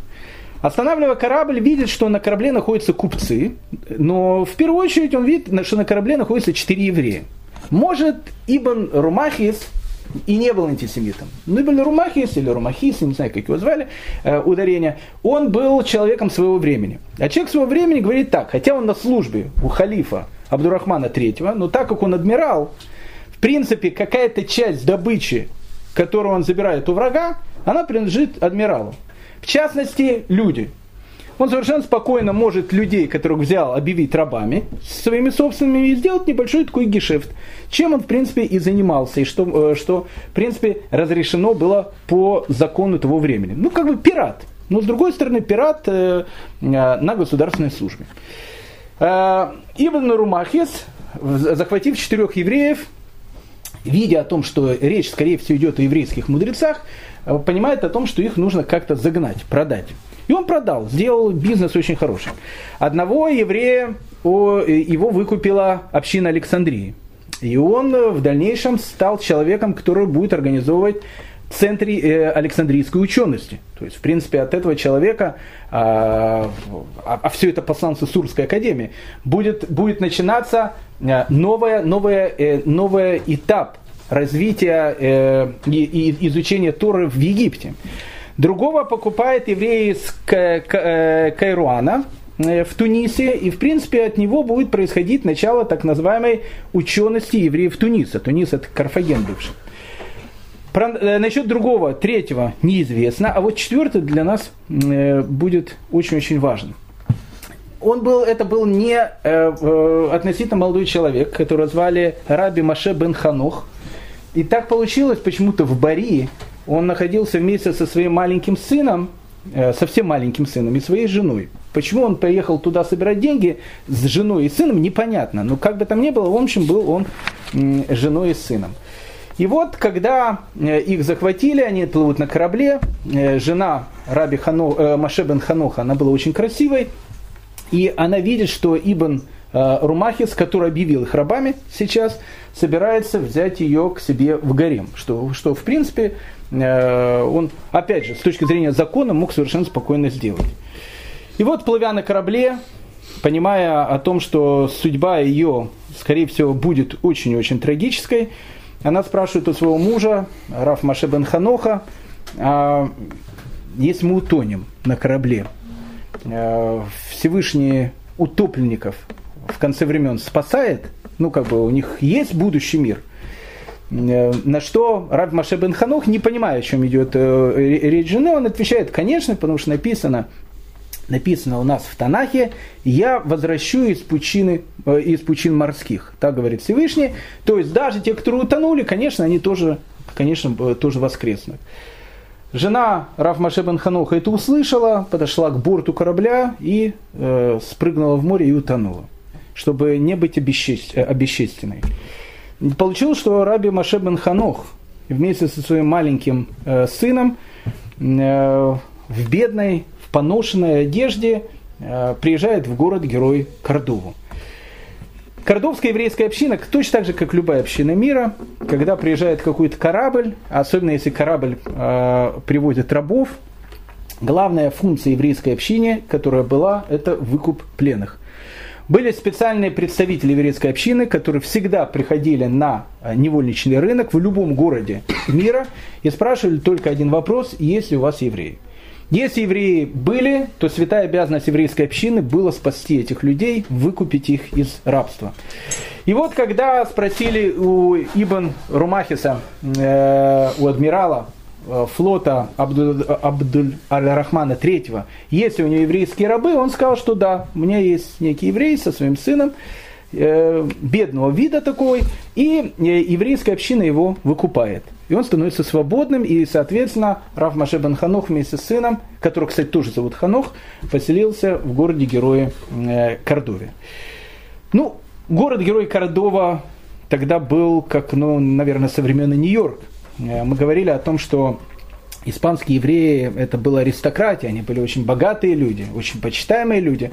Останавливая корабль, видит, что на корабле находятся купцы, но в первую очередь он видит, что на корабле находятся четыре еврея. Может, Ибн Румахис и не был антисемитом. Но Ибн Румахис или Румахис, не знаю, как его звали, э, ударение, он был человеком своего времени. А человек своего времени говорит так, хотя он на службе у халифа Абдурахмана III, но так как он адмирал, в принципе, какая-то часть добычи, которую он забирает у врага, она принадлежит адмиралу. В частности, люди – он совершенно спокойно может людей, которых взял, объявить рабами своими собственными и сделать небольшой такой гешефт. Чем он, в принципе, и занимался, и что, э, что в принципе, разрешено было по закону того времени. Ну, как бы пират. Но, с другой стороны, пират э, э, на государственной службе. Э, Ибн Румахис, захватив четырех евреев, видя о том, что речь, скорее всего, идет о еврейских мудрецах, э, понимает о том, что их нужно как-то загнать, продать. И он продал, сделал бизнес очень хороший. Одного еврея его выкупила община Александрии. И он в дальнейшем стал человеком, который будет организовывать центре э, Александрийской учености. То есть, в принципе, от этого человека, а, а, а все это посланцы Сурской академии, будет, будет начинаться э, новая, новая, э, этап развития э, и, и изучения Торы в Египте. Другого покупает еврей из э, Кайруана э, в Тунисе, и в принципе от него будет происходить начало так называемой учености евреев Туниса. Тунис это Карфаген бывший. Про, э, насчет другого, третьего неизвестно, а вот четвертый для нас будет очень-очень важен. Он был, это был не э, относительно молодой человек, которого звали Раби Маше бен Ханох. И так получилось почему-то в Барии, он находился вместе со своим маленьким сыном, э, совсем маленьким сыном и своей женой. Почему он поехал туда собирать деньги с женой и сыном, непонятно. Но как бы там ни было, в общем, был он женой и сыном. И вот, когда э, их захватили, они плывут на корабле, э, жена Раби Хано, э, Маше бен Ханоха, она была очень красивой, и она видит, что Ибн Румахис, который объявил их рабами сейчас, собирается взять ее к себе в гарем, что, что в принципе он, опять же, с точки зрения закона мог совершенно спокойно сделать. И вот, плывя на корабле, понимая о том, что судьба ее, скорее всего, будет очень-очень трагической, она спрашивает у своего мужа, Раф Маше бен Ханоха, а если мы утонем на корабле, а, Всевышний утопленников в конце времен спасает, ну как бы у них есть будущий мир. Э, на что Рав Маше бен Ханох, не понимая, о чем идет э, речь жены, он отвечает, конечно, потому что написано написано у нас в Танахе, я возвращу из пучины, э, из пучин морских. Так говорит Всевышний. То есть даже те, которые утонули, конечно, они тоже, конечно, тоже воскреснут. Жена Раф Маше бен Хануха это услышала, подошла к борту корабля и э, спрыгнула в море и утонула, чтобы не быть обесчест... Э, обесчестенной. Получилось, что Раби Маше бен Ханох вместе со своим маленьким э, сыном э, в бедной поношенной одежде э, приезжает в город-герой Кордову. Кордовская еврейская община, точно так же, как любая община мира, когда приезжает какой-то корабль, особенно если корабль э, привозит рабов, главная функция еврейской общины, которая была, это выкуп пленных. Были специальные представители еврейской общины, которые всегда приходили на э, невольничный рынок в любом городе мира и спрашивали только один вопрос, есть ли у вас евреи. Если евреи были, то святая обязанность еврейской общины была спасти этих людей, выкупить их из рабства. И вот когда спросили у Ибн Румахиса, э, у адмирала флота Абдуль, Абдуль Аль-Рахмана III, есть ли у него еврейские рабы, он сказал, что да, у меня есть некий еврей со своим сыном, э, бедного вида такой, и э, еврейская община его выкупает. И он становится свободным, и, соответственно, Рав Маше бен Ханох вместе с сыном, который, кстати, тоже зовут Ханох, поселился в городе-герое э, Кордове. Ну, город-герой Кордова тогда был, как, ну, наверное, современный Нью-Йорк. Э, мы говорили о том, что испанские евреи это была аристократия, они были очень богатые люди, очень почитаемые люди.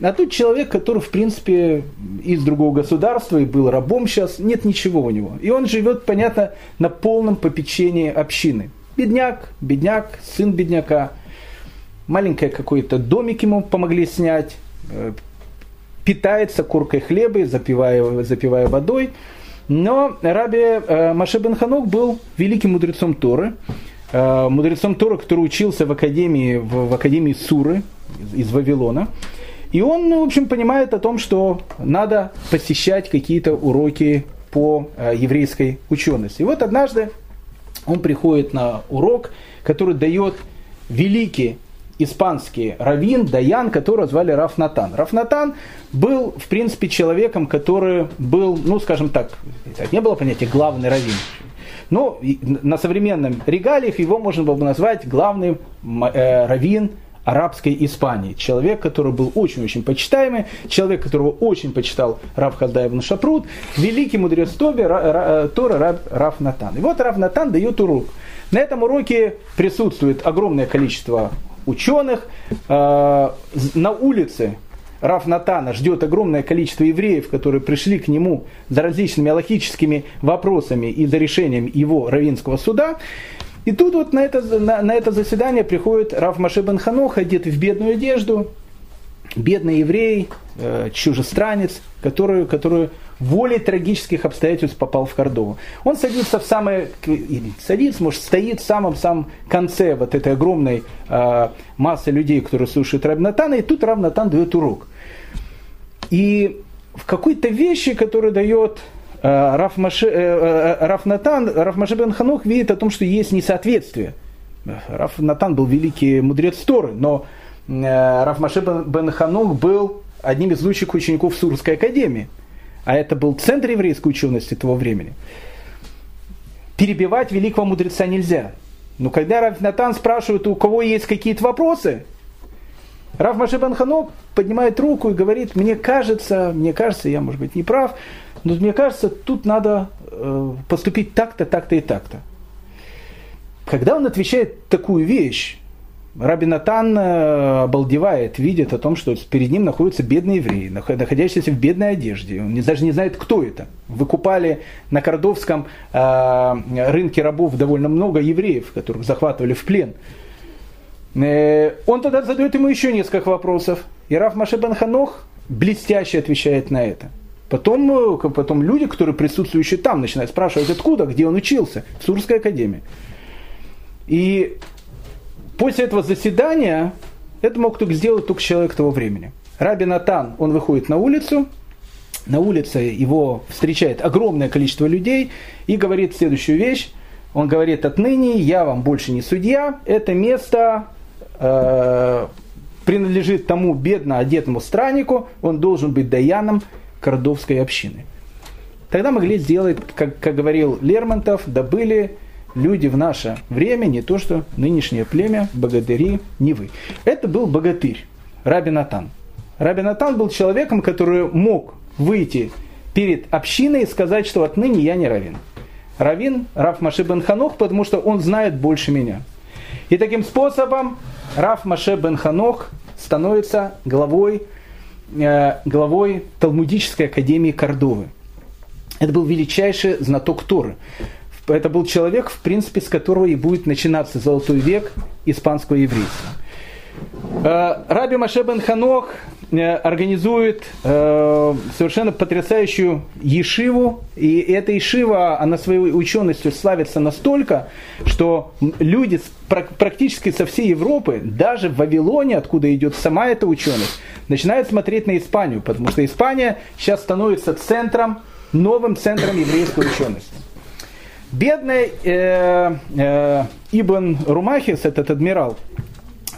А тут человек, который, в принципе, из другого государства и был рабом сейчас, нет ничего у него. И он живет, понятно, на полном попечении общины. Бедняк, бедняк, сын бедняка, маленький какой-то домик ему помогли снять, э, питается куркой хлеба, запивая, запивая водой. Но Раби э, Маше бен Ханук был великим мудрецом Торы, э, мудрецом Торы, который учился в академии, в, в академии Суры из Вавилона. И он, в общем, понимает о том, что надо посещать какие-то уроки по э, еврейской учености. И вот однажды он приходит на урок, который дает великий испанский раввин, Даян, которого звали Рафнатан. Рафнатан был, в принципе, человеком, который был, ну, скажем так, не было понятия главный раввин. Но на современном регалиях его можно было бы назвать главным э, раввин арабской Испании. Человек, который был очень-очень почитаемый, человек, которого очень почитал Раб Хаздай ибн Шапрут, великий мудрец Тоби, э, Тора Раб, Рав Натан. И вот Рав Натан дает урок. На этом уроке присутствует огромное количество ученых. Э, на улице Раф Натана ждет огромное количество евреев, которые пришли к нему за различными аллахическими вопросами и за решением его равинского суда. И тут вот на это, на, на это заседание приходит Раф Маше бен Ханох, одетый в бедную одежду, бедный еврей, э, чужестранец, который, который волей трагических обстоятельств попал в Кордову. Он садится в самое, садится, может, стоит в самом-самом конце вот этой огромной э, массы людей, которые слушают Равнатана, и тут Равнатан дает урок. И в какой-то вещи, которую дает Э, Раф, Маше, э, э, Раф Натан, Раф Маше бен Ханух видит о том, что есть несоответствие. Раф Натан был великий мудрец Торы, но Раф Маше бен Ханух был одним из лучших учеников Сурской академии. А это был центр еврейской учености того времени. Перебивать великого мудреца нельзя. Но когда Раф Натан спрашивает, у кого есть какие-то вопросы, Рав Маше Банханок поднимает руку и говорит, мне кажется, мне кажется, я, может быть, не прав, но мне кажется, тут надо э, поступить так-то, так-то и так-то. Когда он отвечает такую вещь, Раби Натан э, обалдевает, видит о том, что перед ним находятся бедные евреи, находящиеся в бедной одежде. Он даже не знает, кто это. Выкупали на Кордовском э, рынке рабов довольно много евреев, которых захватывали в плен. Э, он тогда задает ему еще несколько вопросов. И Раф Маше Банханох блестяще отвечает на это. Потом, потом люди, которые присутствующие там, начинают спрашивать, откуда, где он учился, в Сурской академии. И после этого заседания это мог только сделать только человек того времени. Раби Натан, он выходит на улицу, на улице его встречает огромное количество людей и говорит следующую вещь. Он говорит, отныне я вам больше не судья, это место э, принадлежит тому бедно одетому страннику, он должен быть даяном Кордовской общины. Тогда могли сделать, как, как говорил Лермонтов, добыли люди в наше время, не то что нынешнее племя, богатыри, не вы. Это был богатырь, Раби Натан. Раби Натан был человеком, который мог выйти перед общиной и сказать, что отныне я не равин. Равин, Раф Маше бен Ханох, потому что он знает больше меня. И таким способом Раф Маше бен Ханох становится главой, э, главой Талмудической академии Кордовы. Это был величайший знаток Торы это был человек, в принципе, с которого и будет начинаться золотой век испанского еврейства. Э, Раби Маше бен Ханох э, организует э, совершенно потрясающую ешиву, и эта ешива, она своей ученостью славится настолько, что люди практически со всей Европы, даже в Вавилоне, откуда идет сама эта ученость, начинают смотреть на Испанию, потому что Испания сейчас становится центром, новым центром еврейской учености. Бедный э, э, Ибн Румахис, этот адмирал,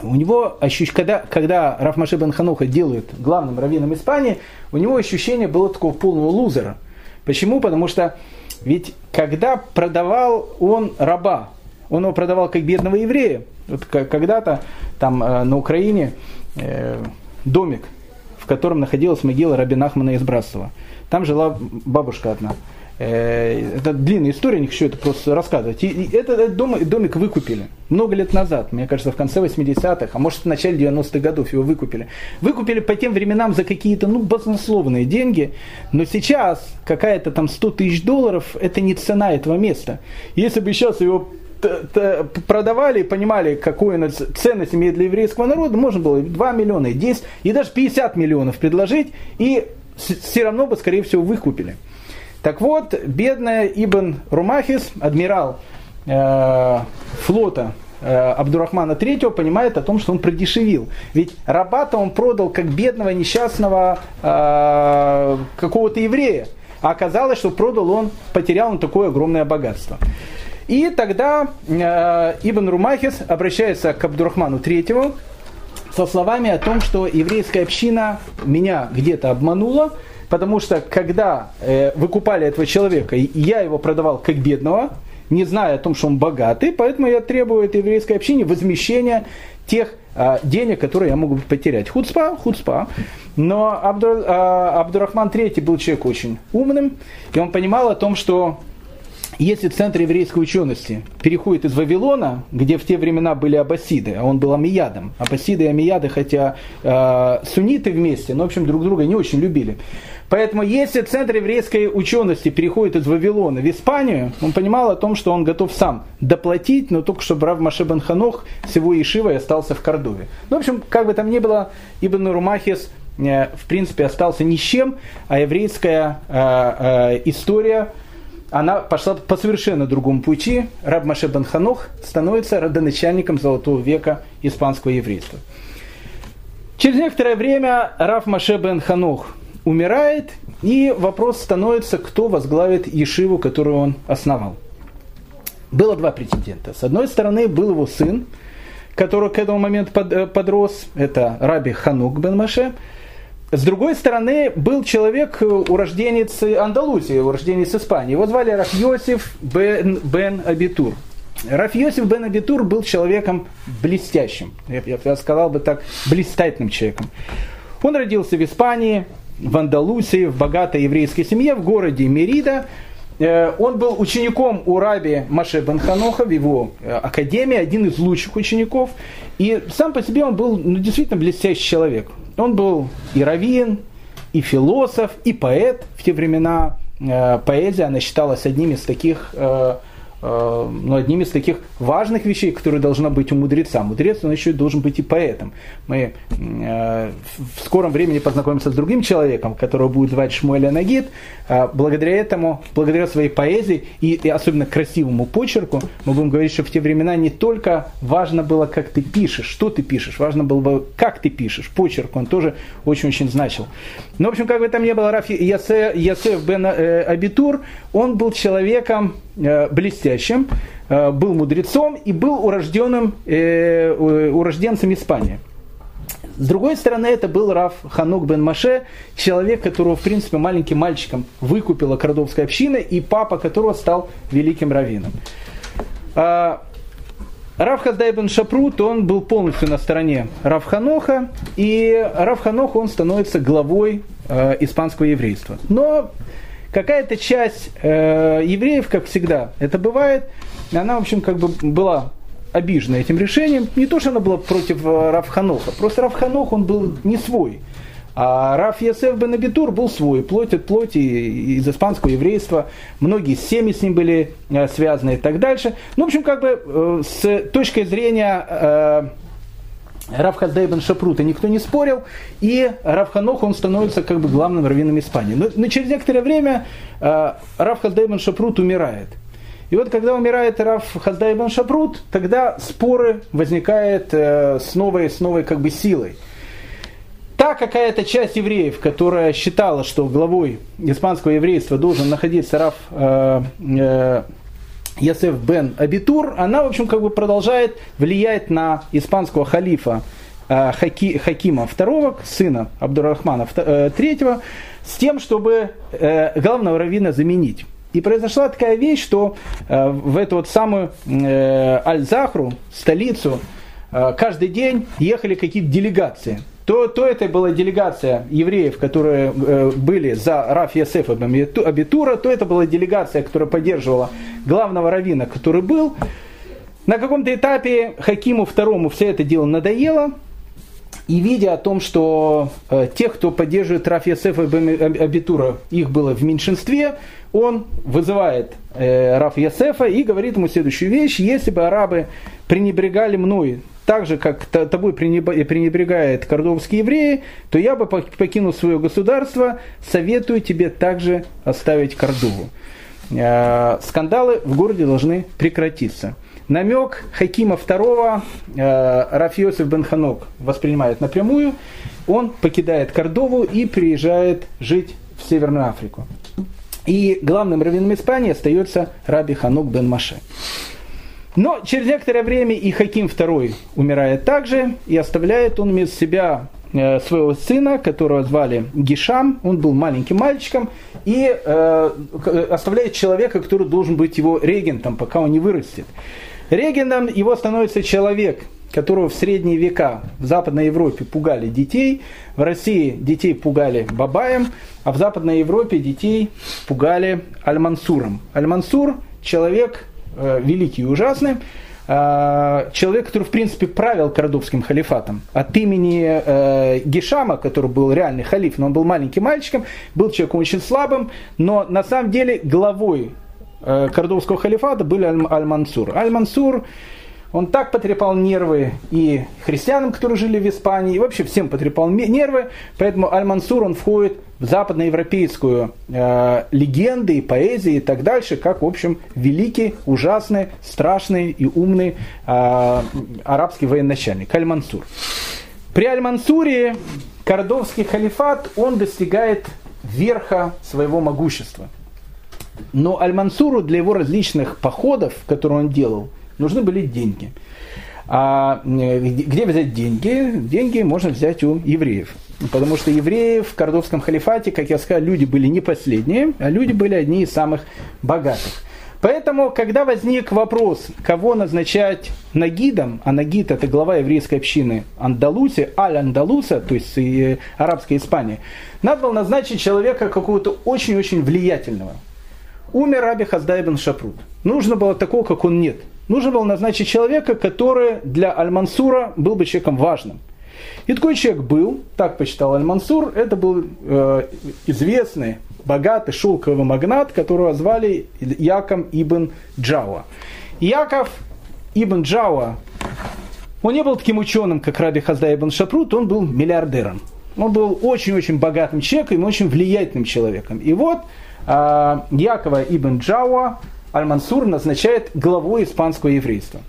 у него ощущение, когда, когда Рафмаши бен Хануха делают главным раввином Испании, у него ощущение было такого полного лузера. Почему? Потому что ведь когда продавал он раба, он его продавал как бедного еврея. Вот когда-то там э, на Украине э, домик, в котором находилась могила Раби Нахмана из Брасова. Там жила бабушка одна. Э, это длинная история, не хочу это просто рассказывать. И, и этот дом, домик выкупили много лет назад, мне кажется, в конце 80-х, а может в начале 90-х годов его выкупили. Выкупили по тем временам за какие-то, ну, баснословные деньги, но сейчас какая-то там 100 тысяч долларов, это не цена этого места. Если бы сейчас его продавали и понимали, какую ценность имеет для еврейского народа, можно было 2 миллиона, 10 и даже 50 миллионов предложить, и все равно бы, скорее всего, выкупили. Так вот, бедная Ибн Румахис, адмирал э, флота э, Абдурахмана III понимает о том, что он продешевил. Ведь раба он продал как бедного несчастного э, какого-то еврея. А оказалось, что продал он, потерял он такое огромное богатство. И тогда э, Ибн Румахис обращается к Абдурахману III со словами о том, что еврейская община меня где-то обманула, Потому что когда э, выкупали этого человека, я его продавал как бедного, не зная о том, что он богатый, поэтому я требую от еврейской общины возмещения тех э, денег, которые я могу потерять. Хуцпа, хуцпа. Но Абду, э, Абдурахман III был человек очень умным, и он понимал о том, что если центр еврейской учености переходит из Вавилона, где в те времена были аббасиды, а он был амиядом, аббасиды и амияды, хотя э, сунниты вместе, но в общем друг друга не очень любили. Поэтому если центр еврейской учености переходит из Вавилона в Испанию, он понимал о том, что он готов сам доплатить, но только чтобы Рав Маше Бен Ханох с его Ешивой остался в Кордове. Ну, в общем, как бы там ни было, Ибн Румахис э, в принципе остался ни с чем, а еврейская э, э, история она пошла по совершенно другому пути. Раб Маше Бен Ханох становится родоначальником золотого века испанского еврейства. Через некоторое время Рав Маше Бен Ханох умирает, и вопрос становится, кто возглавит Ешиву, которую он основал. Было два претендента. С одной стороны, был его сын, который к этому моменту э, подрос, это Раби Ханук бен Маше. С другой стороны, был человек, э, урожденец Андалусии, урожденец Испании. Его звали Раф Йосиф бен, бен Абитур. Раф Йосиф бен Абитур был человеком блестящим, я, я сказал бы так, блистательным человеком. Он родился в Испании, в Андалусии, в богатой еврейской семье, в городе Мерида. Э, он был учеником у раби Маше бен Ханоха в его э, академии, один из лучших учеников. И сам по себе он был ну, действительно блестящий человек. Он был и раввин, и философ, и поэт в те времена. Э, поэзия, она считалась одним из таких Э, ну, одним из таких важных вещей, которые должна быть у мудреца. Мудрец, он еще и должен быть и поэтом. Мы э, в скором времени познакомимся с другим человеком, которого будет звать Шмуэля Нагид. Э, благодаря этому, благодаря своей поэзии и, и особенно красивому почерку, мы будем говорить, что в те времена не только важно было, как ты пишешь, что ты пишешь, важно было, как ты пишешь. Почерк, он тоже очень-очень значил. Ну, в общем, как бы там ни было, Рафи Ясеф бен э, Абитур, он был человеком э, блестящим, э, был мудрецом и был урожденным, урожденцем Испании. С другой стороны, это был Раф Ханук бен Маше, человек, которого, в принципе, маленьким мальчиком выкупила Кордовская община, и папа которого стал великим раввином. А, Рав Хаздай бен Шапрут, он был полностью на стороне Рав Ханоха, и Рав Ханох, он становится главой э, испанского еврейства. Но какая-то часть э, евреев, как всегда это бывает, она, в общем, как бы была обижена этим решением. Не то, что она была против э, Рав Ханоха, просто Рав Ханох, он был не свой. А Раф Ясеф бен Абитур был свой, плоть от плоти из испанского еврейства. Многие семьи с ним были э, связаны и так дальше. Ну, в общем, как бы э, с точки зрения э, Раф Хаздей бен Шапрута никто не спорил, и Раф Ханох, он становится как бы главным раввином Испании. Но, но через некоторое время э, Раф Хаздей бен Шапрут умирает. И вот когда умирает Раф Хаздай бен Шапрут, тогда споры возникают э, с новой, с новой как бы силой та какая-то часть евреев, которая считала, что главой испанского еврейства должен находиться Раф э, э, Ясеф бен Абитур, она, в общем, как бы продолжает влиять на испанского халифа э, Хаки, Хакима II, сына Абдурахмана III, с тем, чтобы э, главного раввина заменить. И произошла такая вещь, что э, в эту вот самую э, Аль-Захру, столицу, э, каждый день ехали какие-то делегации – то, то это была делегация евреев, которые э, были за Раф Ясефа Абитура, то это была делегация, которая поддерживала главного равина, который был. На каком-то этапе Хакиму второму все это дело надоело, и видя о том, что э, тех, кто поддерживает Раф Ясефа Абитура, их было в меньшинстве, он вызывает э, Раф Ясефа и говорит ему следующую вещь. Если бы арабы пренебрегали мной так же, как тобой пренебрегает кордовские евреи, то я бы покинул свое государство, советую тебе также оставить Кордову. Э, скандалы в городе должны прекратиться. Намек Хакима II э, Рафиосиф Бенханок воспринимает напрямую. Он покидает Кордову и приезжает жить в Северную Африку. И главным раввином Испании остается Раби Ханук бен Маше. Но через некоторое время и Хаким II умирает также, и оставляет он вместо себя э, своего сына, которого звали Гишам, он был маленьким мальчиком, и э, оставляет человека, который должен быть его регентом, пока он не вырастет. Регентом его становится человек, которого в средние века в Западной Европе пугали детей, в России детей пугали Бабаем, а в Западной Европе детей пугали Аль-Мансуром. Аль-Мансур – человек, Э, великий и ужасный, э, человек, который, в принципе, правил Кордовским халифатом. От имени э, Гишама, который был реальный халиф, но он был маленьким мальчиком, был человеком очень слабым, но на самом деле главой э, Кордовского халифата был Аль-Мансур. Аль-Мансур он так потрепал нервы и христианам, которые жили в Испании, и вообще всем потрепал нервы, поэтому Аль-Мансур, он входит западноевропейскую э, легенды и поэзии и так дальше, как, в общем, великий, ужасный, страшный и умный э, арабский военачальник Аль-Мансур. При Аль-Мансуре Кордовский халифат, он достигает верха своего могущества. Но Аль-Мансуру для его различных походов, которые он делал, нужны были деньги. А где взять деньги? Деньги можно взять у евреев. Потому что евреи в Кордовском халифате, как я сказал, люди были не последние, а люди были одни из самых богатых. Поэтому, когда возник вопрос, кого назначать нагидом, а нагид это глава еврейской общины Андалуси, Аль-Андалуса, то есть и арабской Испании, надо было назначить человека какого-то очень-очень влиятельного. Умер Раби Хаздай бен Шапрут. Нужно было такого, как он нет. Нужно было назначить человека, который для Аль-Мансура был бы человеком важным. И такой человек был, так почитал Аль-Мансур, это был э, известный, богатый шелковый магнат, которого звали Яком ибн Джауа. Яков ибн Джауа, он не был таким ученым, как Раби Хазда ибн Шапрут, он был миллиардером. Он был очень-очень богатым человеком и очень влиятельным человеком. И вот э, Якова ибн Джауа Аль-Мансур назначает главой испанского еврейства.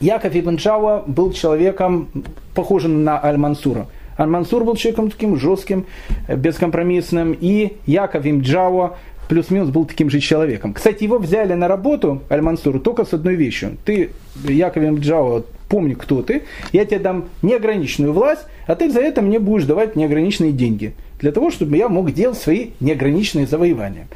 Яков ибн Джауа был человеком, похожим на Аль-Мансура. Аль-Мансур был человеком таким жестким, бескомпромиссным, и Яков ибн Джауа плюс-минус был таким же человеком. Кстати, его взяли на работу, Аль-Мансуру, только с одной вещью. Ты, Яков ибн Джауа, помни, кто ты, я тебе дам неограниченную власть, а ты за это мне будешь давать неограниченные деньги. Для того, чтобы я мог делать свои неограниченные завоевания.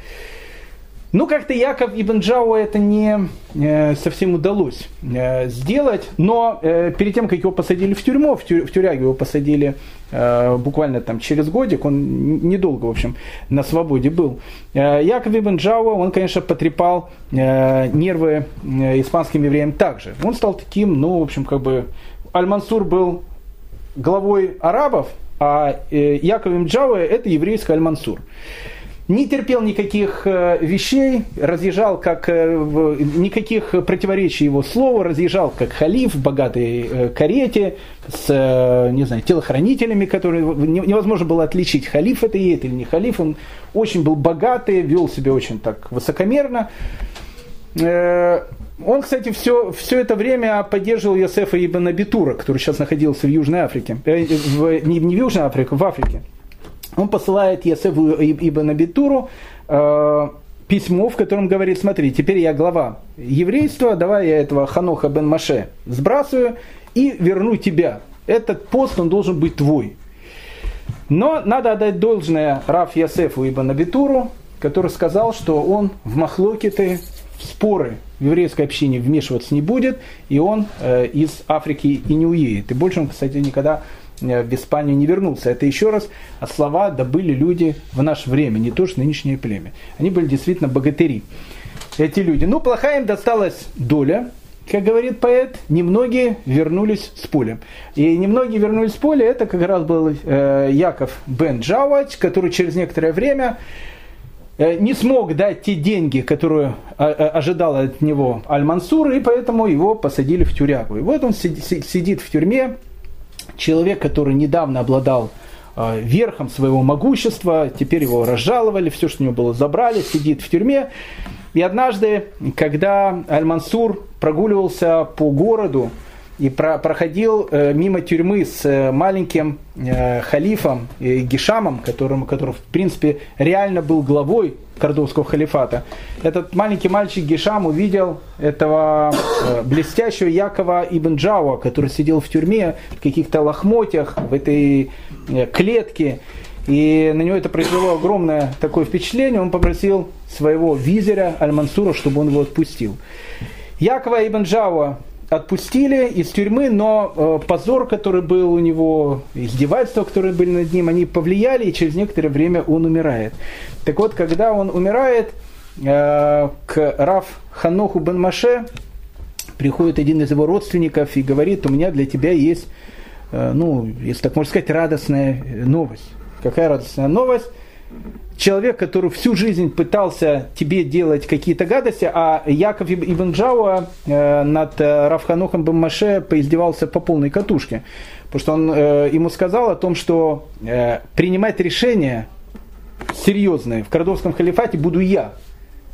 Ну, как-то Яков Ибн Джауа это не э, совсем удалось э, сделать, но э, перед тем, как его посадили в тюрьму, в, тю, в тюрягу его посадили э, буквально там через годик, он недолго, в общем, на свободе был. Э, Яков Ибн Джауа, он, конечно, потрепал э, нервы э, испанским евреям также. Он стал таким, ну, в общем, как бы, Аль-Мансур был главой арабов, а э, Яков Ибн Джауа это еврейский Аль-Мансур не терпел никаких э, вещей, разъезжал как э, никаких противоречий его слову, разъезжал как халиф в богатой э, карете с, не знаю, телохранителями, которые невозможно было отличить, халиф это и это или не халиф. Он очень был богатый, вел себя очень так высокомерно. Он, кстати, все, все это время поддерживал Йосефа Ибн Абитура, который сейчас находился в Южной Африке. В, не, не в Южной Африке, в Африке он посылает Есефу Ибн Абитуру э, письмо, в котором говорит, смотри, теперь я глава еврейства, давай я этого Ханоха бен Маше сбрасываю и верну тебя. Этот пост, он должен быть твой. Но надо отдать должное Раф Ясефу Ибн Абитуру, который сказал, что он в Махлокиты, в споры в еврейской общине вмешиваться не будет, и он э, из Африки и не уедет. И больше он, кстати, никогда в Испанию не вернулся. Это еще раз слова добыли люди в наше время, не то что нынешнее племя. Они были действительно богатыри. Эти люди. Ну, плохая им досталась доля, как говорит поэт, немногие вернулись с поля. И немногие вернулись с поля, это как раз был э, Яков бен Джавач, который через некоторое время э, не смог дать те деньги, которые а, ожидал от него Аль-Мансур, и поэтому его посадили в тюрягу. И вот он сидит в тюрьме, человек, который недавно обладал э, верхом своего могущества, теперь его разжаловали, все, что у него было, забрали, сидит в тюрьме. И однажды, когда Аль-Мансур прогуливался по городу, и про, проходил э, мимо тюрьмы с э, маленьким э, халифом э, Гишамом, которым, который, в принципе, реально был главой Кордовского халифата. Этот маленький мальчик Гишам увидел этого э, блестящего Якова Ибн Джауа, который сидел в тюрьме в каких-то лохмотьях, в этой э, клетке. И на него это произвело огромное такое впечатление. Он попросил своего визиря Аль-Мансура, чтобы он его отпустил. Якова Ибн Джауа отпустили из тюрьмы, но э, позор, который был у него, издевательства, которые были над ним, они повлияли, и через некоторое время он умирает. Так вот, когда он умирает, э, к Раф Ханоху бен Маше приходит один из его родственников и говорит, у меня для тебя есть, э, ну, если так можно сказать, радостная новость. Какая радостная новость? Человек, который всю жизнь пытался тебе делать какие-то гадости, а Яков Ибн Джауа э, над э, Равханухом Баммаше поиздевался по полной катушке. Потому что он э, ему сказал о том, что принимать решения серьезные в Кордовском халифате буду я.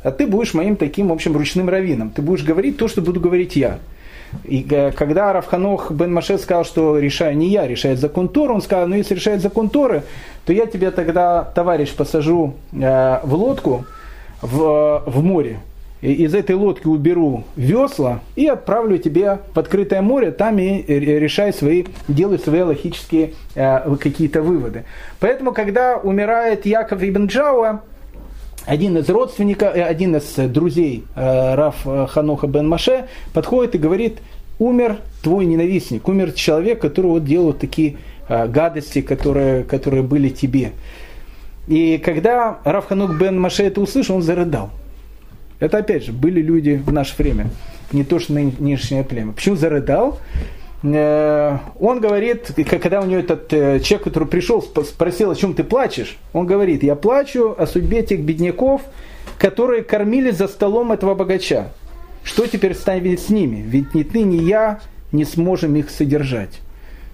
А ты будешь моим таким, в общем, ручным раввином. Ты будешь говорить то, что буду говорить я. И э, когда Равханох бен Маше сказал, что решаю не я, решает закон Торы, он сказал, ну если решает закон Торы, то я тебе тогда, товарищ, посажу э, в лодку в, в море, и из этой лодки уберу весла и отправлю тебя в открытое море, там и решай свои, делай свои логические э, какие-то выводы. Поэтому, когда умирает Яков ибн Джауа, один из родственников, э, один из друзей э, Раф Ханоха бен Маше подходит и говорит, умер твой ненавистник, умер человек, который вот делал такие гадости, которые, которые были тебе. И когда Раф Ханук бен Маше это услышал, он зарыдал. Это опять же были люди в наше время, не то что нынешнее племя. Почему зарыдал? Э, он говорит, когда у него этот э, человек, который пришел, спросил, о чем ты плачешь, он говорит, я плачу о судьбе тех бедняков, которые кормили за столом этого богача. Что теперь станет с ними? Ведь ни ты, ни я не сможем их содержать.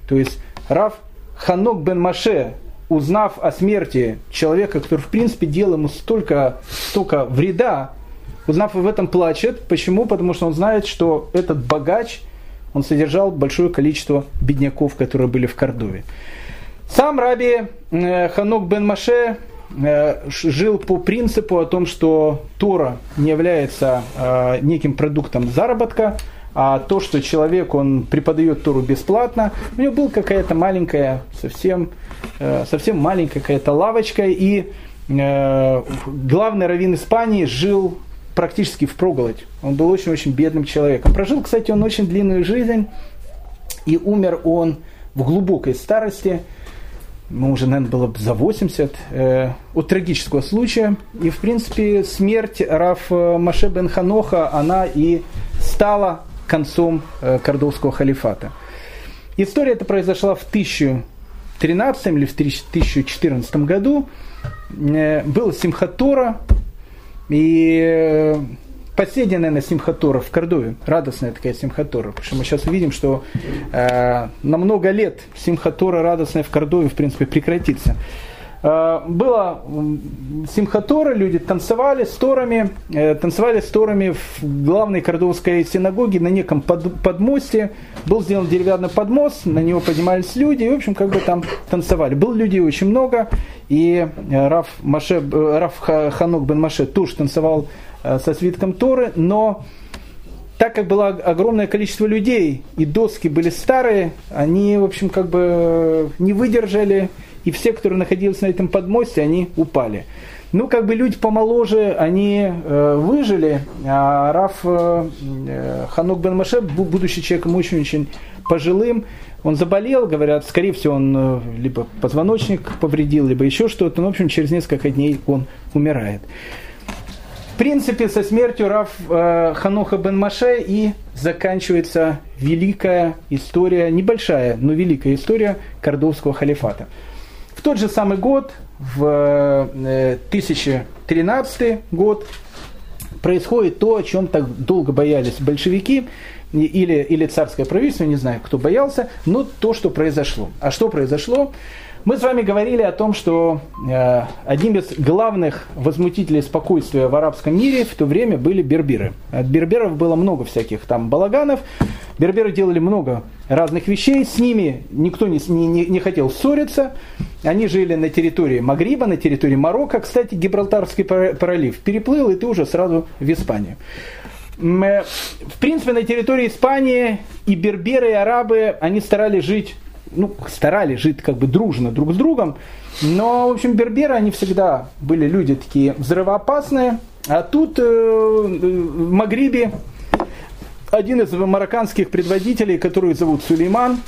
То есть Раф Ханок бен Маше, узнав о смерти человека, который в принципе делал ему столько, столько вреда, узнав об этом, плачет. Почему? Потому что он знает, что этот богач – он содержал большое количество бедняков, которые были в Кордове. Сам раби э, Ханок бен Маше э, жил по принципу о том, что Тора не является э, неким продуктом заработка, а то, что человек, он преподает Тору бесплатно, у него была какая-то маленькая, совсем, совсем маленькая какая-то лавочка, и главный раввин Испании жил практически в проголодь. Он был очень-очень бедным человеком. Прожил, кстати, он очень длинную жизнь, и умер он в глубокой старости, ему уже, наверное, было за 80, э, от трагического случая. И, в принципе, смерть Раф Маше бен Ханоха, она и стала концом э, Кордовского халифата. История эта произошла в 1013 или в 1014 году. Э, был Симхатора, и э, последняя, наверное, Симхатора в Кордове, радостная такая Симхатора, потому что мы сейчас увидим, что э, на много лет Симхатора радостная в Кордове, в принципе, прекратится. Э, было Симхатора, люди танцевали с торами, э, танцевали с торами в главной кордовской синагоге на неком под, подмосте. Был сделан деревянный подмост, на него поднимались люди, и, в общем, как бы там танцевали. Было людей очень много, и э, Раф, Маше, Раф Ханок бен Маше тоже танцевал со свитком Торы, но так как было огромное количество людей, и доски были старые, они, в общем, как бы не выдержали, и все, которые находились на этом подмосте, они упали. Ну, как бы люди помоложе, они э, выжили, а Раф э, э Ханук бен Маше, будучи человеком очень-очень пожилым, он заболел, говорят, скорее всего, он э, либо позвоночник повредил, либо еще что-то, но, в общем, через несколько дней он умирает. В принципе, со смертью Раф э, Хануха бен Маше и заканчивается великая история, небольшая, но великая история Кордовского халифата. В тот же самый год, в 1013 э, год, происходит то, о чем так долго боялись большевики или, или царское правительство, не знаю, кто боялся, но то, что произошло. А что произошло? Мы с вами говорили о том, что э, одним из главных возмутителей спокойствия в арабском мире в то время были берберы. От берберов было много всяких там балаганов. Берберы делали много разных вещей, с ними никто не, не, не хотел ссориться. Они жили на территории Магриба, на территории Марокко. Кстати, Гибралтарский пролив переплыл, и ты уже сразу в Испанию. Э, в принципе, на территории Испании и берберы, и арабы, они старались жить ну, старались жить как бы дружно друг с другом. Но, в общем, берберы, они всегда были люди такие взрывоопасные. А тут э, в Магрибе один из марокканских предводителей, который зовут Сулейман,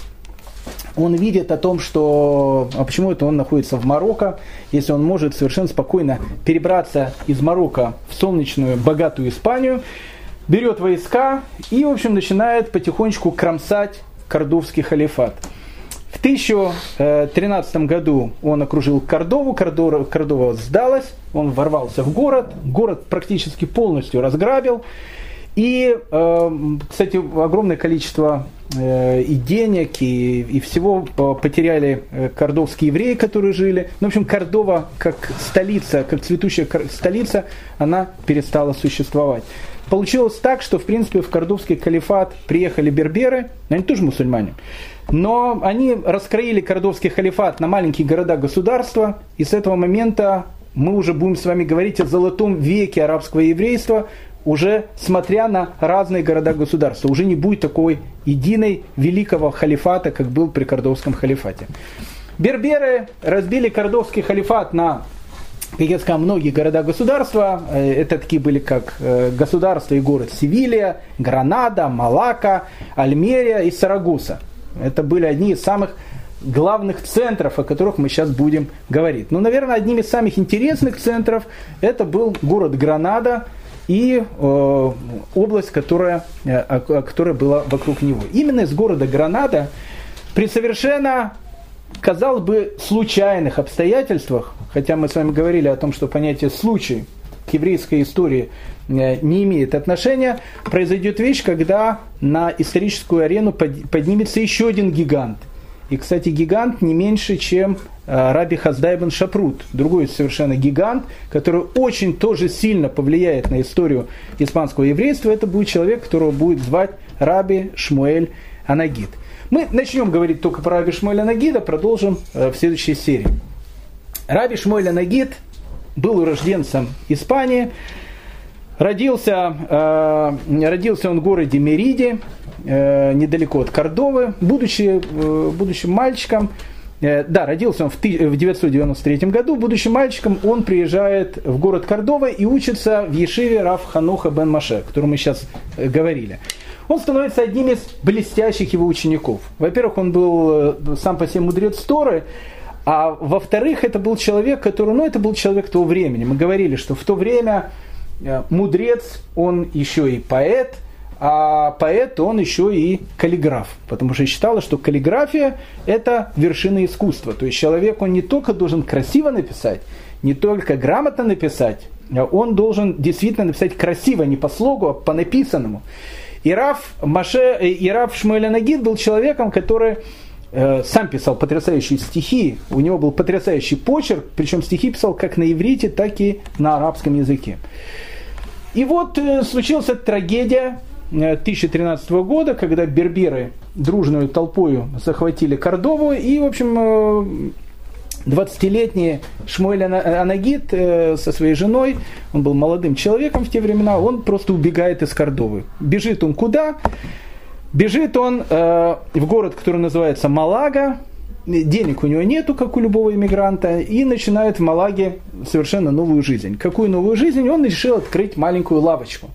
он видит о том, что а почему это он находится в Марокко, если он может совершенно спокойно перебраться из Марокко в солнечную, богатую Испанию, берет войска и, в общем, начинает потихонечку кромсать кордовский халифат. В 1013 году он окружил Кордову, Кордова, Кордова сдалась, он ворвался в город, город практически полностью разграбил. И, э, кстати, огромное количество э, и денег, и, и всего потеряли э, кордовские евреи, которые жили. Ну, в общем, Кордова как столица, как цветущая столица, она перестала существовать. Получилось так, что, в принципе, в кордовский калифат приехали берберы, они тоже мусульмане, но они раскроили Кордовский халифат на маленькие города-государства, и с этого момента мы уже будем с вами говорить о золотом веке арабского еврейства, уже смотря на разные города-государства. Уже не будет такой единой великого халифата, как был при Кордовском халифате. Берберы разбили Кордовский халифат на как я сказал, многие города-государства, э, это такие были как э, государства и город Севилья, Гранада, Малака, Альмерия и Сарагуса. Это были одни из самых главных центров, о которых мы сейчас будем говорить. Но, наверное, одним из самых интересных центров это был город Гранада и э, область, которая, э, которая была вокруг него. Именно из города Гранада при совершенно казалось бы, случайных обстоятельствах, хотя мы с вами говорили о том, что понятие «случай» к еврейской истории э, не имеет отношения, произойдет вещь, когда на историческую арену поднимется еще один гигант. И, кстати, гигант не меньше, чем э, Раби Хаздайбен Шапрут, другой совершенно гигант, который очень тоже сильно повлияет на историю испанского еврейства. Это будет человек, которого будет звать Раби Шмуэль Анагид. Мы начнем говорить только про Раби Шмуэля Нагида, продолжим э, в следующей серии. Раби Шмуэля Нагид был урожденцем Испании, родился, э, родился он в городе Мериде, э, недалеко от Кордовы, будучи, будучи мальчиком, да, родился он в 1993 году. Будущим мальчиком он приезжает в город Кордова и учится в Ешиве Раф Хануха бен Маше, о котором мы сейчас говорили он становится одним из блестящих его учеников. Во-первых, он был э, сам по себе мудрец Торы, а во-вторых, это был человек, который, ну, это был человек того времени. Мы говорили, что в то время э, мудрец, он еще и поэт, а поэт, он еще и каллиграф. Потому что считалось, что каллиграфия – это вершина искусства. То есть человек, он не только должен красиво написать, не только грамотно написать, он должен действительно написать красиво, не по слогу, а по написанному. И Раф, Маше, и Раф Шмуэля Нагид был человеком, который э, сам писал потрясающие стихи, у него был потрясающий почерк, причем стихи писал как на иврите, так и на арабском языке. И вот э, случилась трагедия 2013 э, года, когда берберы дружную толпою захватили Кордову, и, в общем, э, 20-летний Шмуэль Анагит э, со своей женой, он был молодым человеком в те времена, он просто убегает из Кордовы. Бежит он куда? Бежит он э, в город, который называется Малага, денег у него нету, как у любого иммигранта, и начинает в Малаге совершенно новую жизнь. Какую новую жизнь? Он решил открыть маленькую лавочку.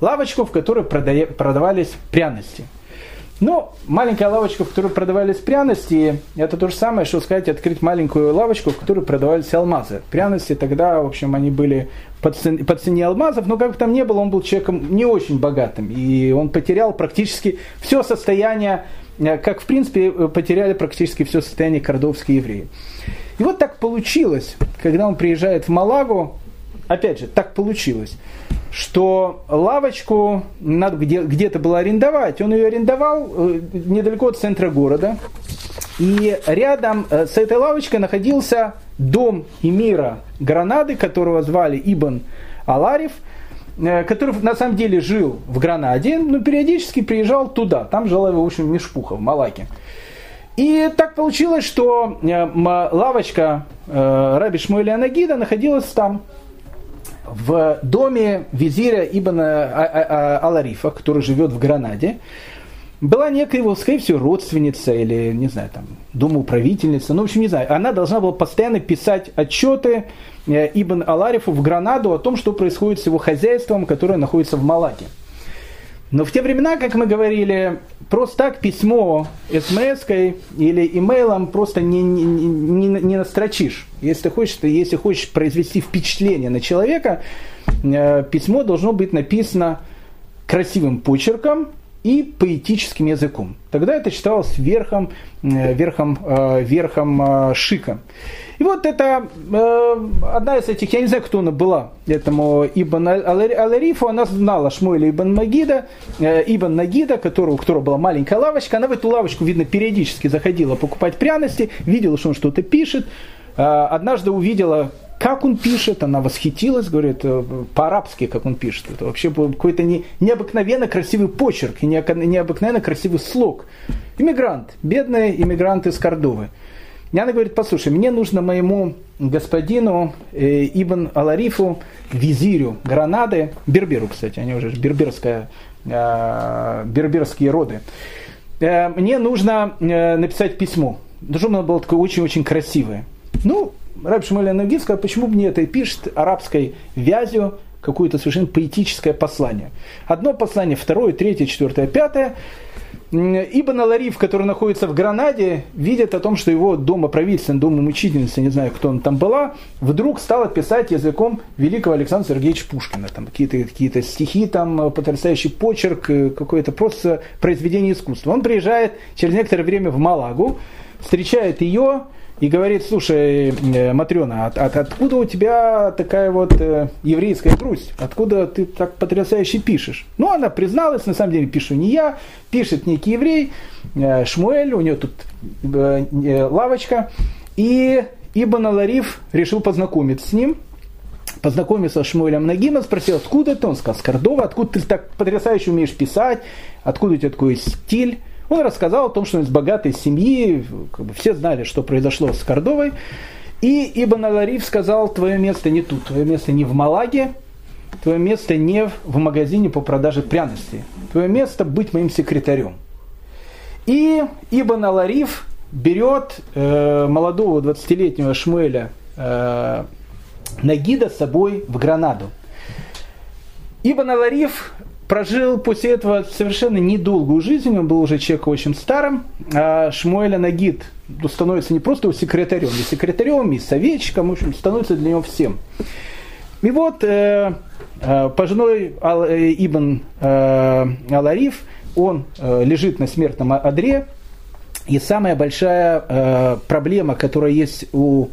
Лавочку, в которой продавались пряности. Ну, маленькая лавочка, в которой продавались пряности, это то же самое, что сказать, открыть маленькую лавочку, в которой продавались алмазы. Пряности тогда, в общем, они были по цене, по цене алмазов, но как бы там ни было, он был человеком не очень богатым. И он потерял практически все состояние, э, как в принципе потеряли практически все состояние кордовские евреи. И вот так получилось, когда он приезжает в Малагу, опять же, так получилось, что лавочку надо где- где-то было арендовать. Он ее арендовал э, недалеко от центра города. И рядом э, с этой лавочкой находился дом эмира Гранады, которого звали Ибн Алариф, э, который на самом деле жил в Гранаде, но периодически приезжал туда. Там жила его, в общем, Мешпуха в Малаке. И так получилось, что лавочка Раби Шмуэля Анагида находилась там в доме визиря Ибана а, а, а, Аларифа, который живет в Гранаде, была некая его, скорее всего, родственница или, не знаю, там, домоуправительница, ну, в общем, не знаю. Она должна была постоянно писать отчеты э, Ибн Аларифу в Гранаду о том, что происходит с его хозяйством, которое находится в Малаке. Но в те времена, как мы говорили, просто так письмо смс или имейлом просто не, не, не, не настрочишь. Если ты хочешь, если хочешь произвести впечатление на человека, э, письмо должно быть написано красивым почерком и поэтическим языком. Тогда это считалось верхом, э, верхом, э, верхом шика. И вот это э, одна из этих, я не знаю, кто она была, этому Ибн Аларифу, она знала Шмуэля Ибн Магида, э, Ибн Нагида, которого, у которого была маленькая лавочка, она в эту лавочку, видно, периодически заходила покупать пряности, видела, что он что-то пишет, э, однажды увидела как он пишет, она восхитилась, говорит, э, по-арабски, как он пишет. Это вообще был какой-то не, необыкновенно красивый почерк и необыкновенно красивый слог. Иммигрант, бедный иммигрант из Кордовы. И она говорит, послушай, мне нужно моему господину э, Ибн Аларифу, визирю Гранады, Берберу, кстати, они уже берберская, э, берберские роды, э, мне нужно э, написать письмо. Должно оно было такое очень-очень красивое. Ну, Раб Шмуэль Нагид сказал, почему бы не это и пишет арабской вязью какое-то совершенно поэтическое послание. Одно послание, второе, третье, четвертое, пятое. Ибн Алариф, который находится в Гранаде, видит о том, что его дома правительственный, дома мучительницы, не знаю, кто он там была, вдруг стала писать языком великого Александра Сергеевича Пушкина. Там какие-то какие стихи, там потрясающий почерк, э, какое-то просто произведение искусства. Он приезжает через некоторое время в Малагу, встречает ее, и говорит, слушай, э, Матрена, от, от, откуда у тебя такая вот э, еврейская грусть? Откуда ты так потрясающе пишешь? Ну, она призналась, на самом деле пишу не я, пишет некий еврей, э, Шмуэль, у нее тут э, э, лавочка. И Ибн Алариф решил познакомиться с ним, познакомился с Шмуэлем Нагима, спросил, откуда ты? Он сказал, с Кордова, откуда ты так потрясающе умеешь писать, откуда у тебя такой стиль? Он рассказал о том, что он из богатой семьи, как бы все знали, что произошло с Кордовой. И Ибн Алариф сказал, твое место не тут, твое место не в Малаге, твое место не в магазине по продаже пряностей, твое место быть моим секретарем. И Ибн Алариф берет э, молодого 20-летнего Шмуэля э, Нагида с собой в Гранаду. Ибн Алариф прожил после этого совершенно недолгую жизнь, он был уже человеком очень старым, а Шмуэля Нагид становится не просто секретарем, и секретарем, и советчиком, в общем, становится для него всем. И вот э, э, пожилой Ал, э, Ибн э, Алариф, он э, лежит на смертном одре, и самая большая э, проблема, которая есть у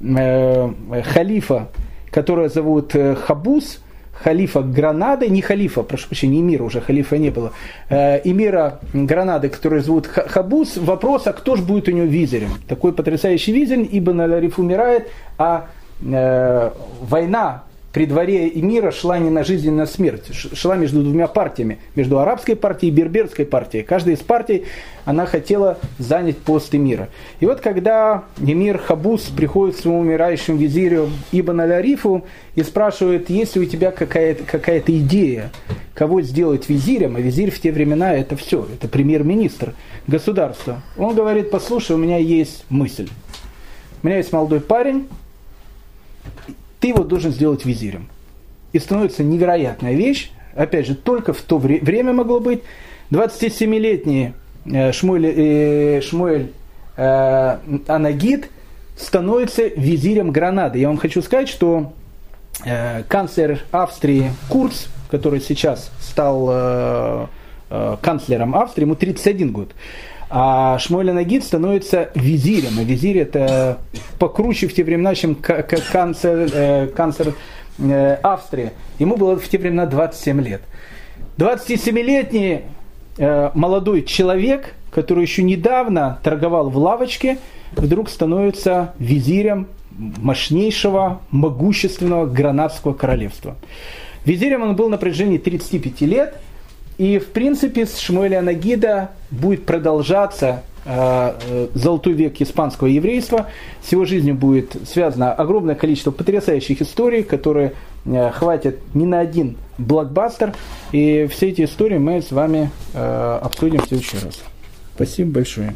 э, халифа, которая зовут э, Хабус – халифа Гранады, не халифа, прошу прощения, эмира уже, халифа не было, эмира Гранады, который зовут Хабус, вопрос, а кто же будет у него визирем? Такой потрясающий визирь, Ибн Аль-Ариф умирает, а э, война при дворе эмира шла не на жизнь, а на смерть. Шла между двумя партиями. Между арабской партией и берберской партией. Каждая из партий, она хотела занять пост эмира. И вот когда эмир Хабус приходит к своему умирающему визирю Ибн Аль-Арифу и спрашивает, есть ли у тебя какая-то какая идея, кого сделать визирем, а визирь в те времена это все, это премьер-министр государства. Он говорит, послушай, у меня есть мысль. У меня есть молодой парень, ты его должен сделать визирем. И становится невероятная вещь, опять же, только в то время могло быть. 27-летний э, Шмуэль, э, Шмуэль э, Анагид становится визирем Гранады. Я вам хочу сказать, что э, канцлер Австрии Курц, который сейчас стал э, э, канцлером Австрии, ему 31 год, а Шмуэль Нагид становится визирем. А визирь это покруче в те времена, чем канцлер, э, канцлер э, Австрии. Ему было в те времена 27 лет. 27-летний э, молодой человек, который еще недавно торговал в лавочке, вдруг становится визирем мощнейшего, могущественного гранадского королевства. Визирем он был на протяжении 35 лет – и, в принципе, с Шмуэля Нагида будет продолжаться э, э, золотой век испанского еврейства. С его жизнью будет связано огромное количество потрясающих историй, которые э, хватит не на один блокбастер. И все эти истории мы с вами обсудим в следующий раз. Спасибо большое.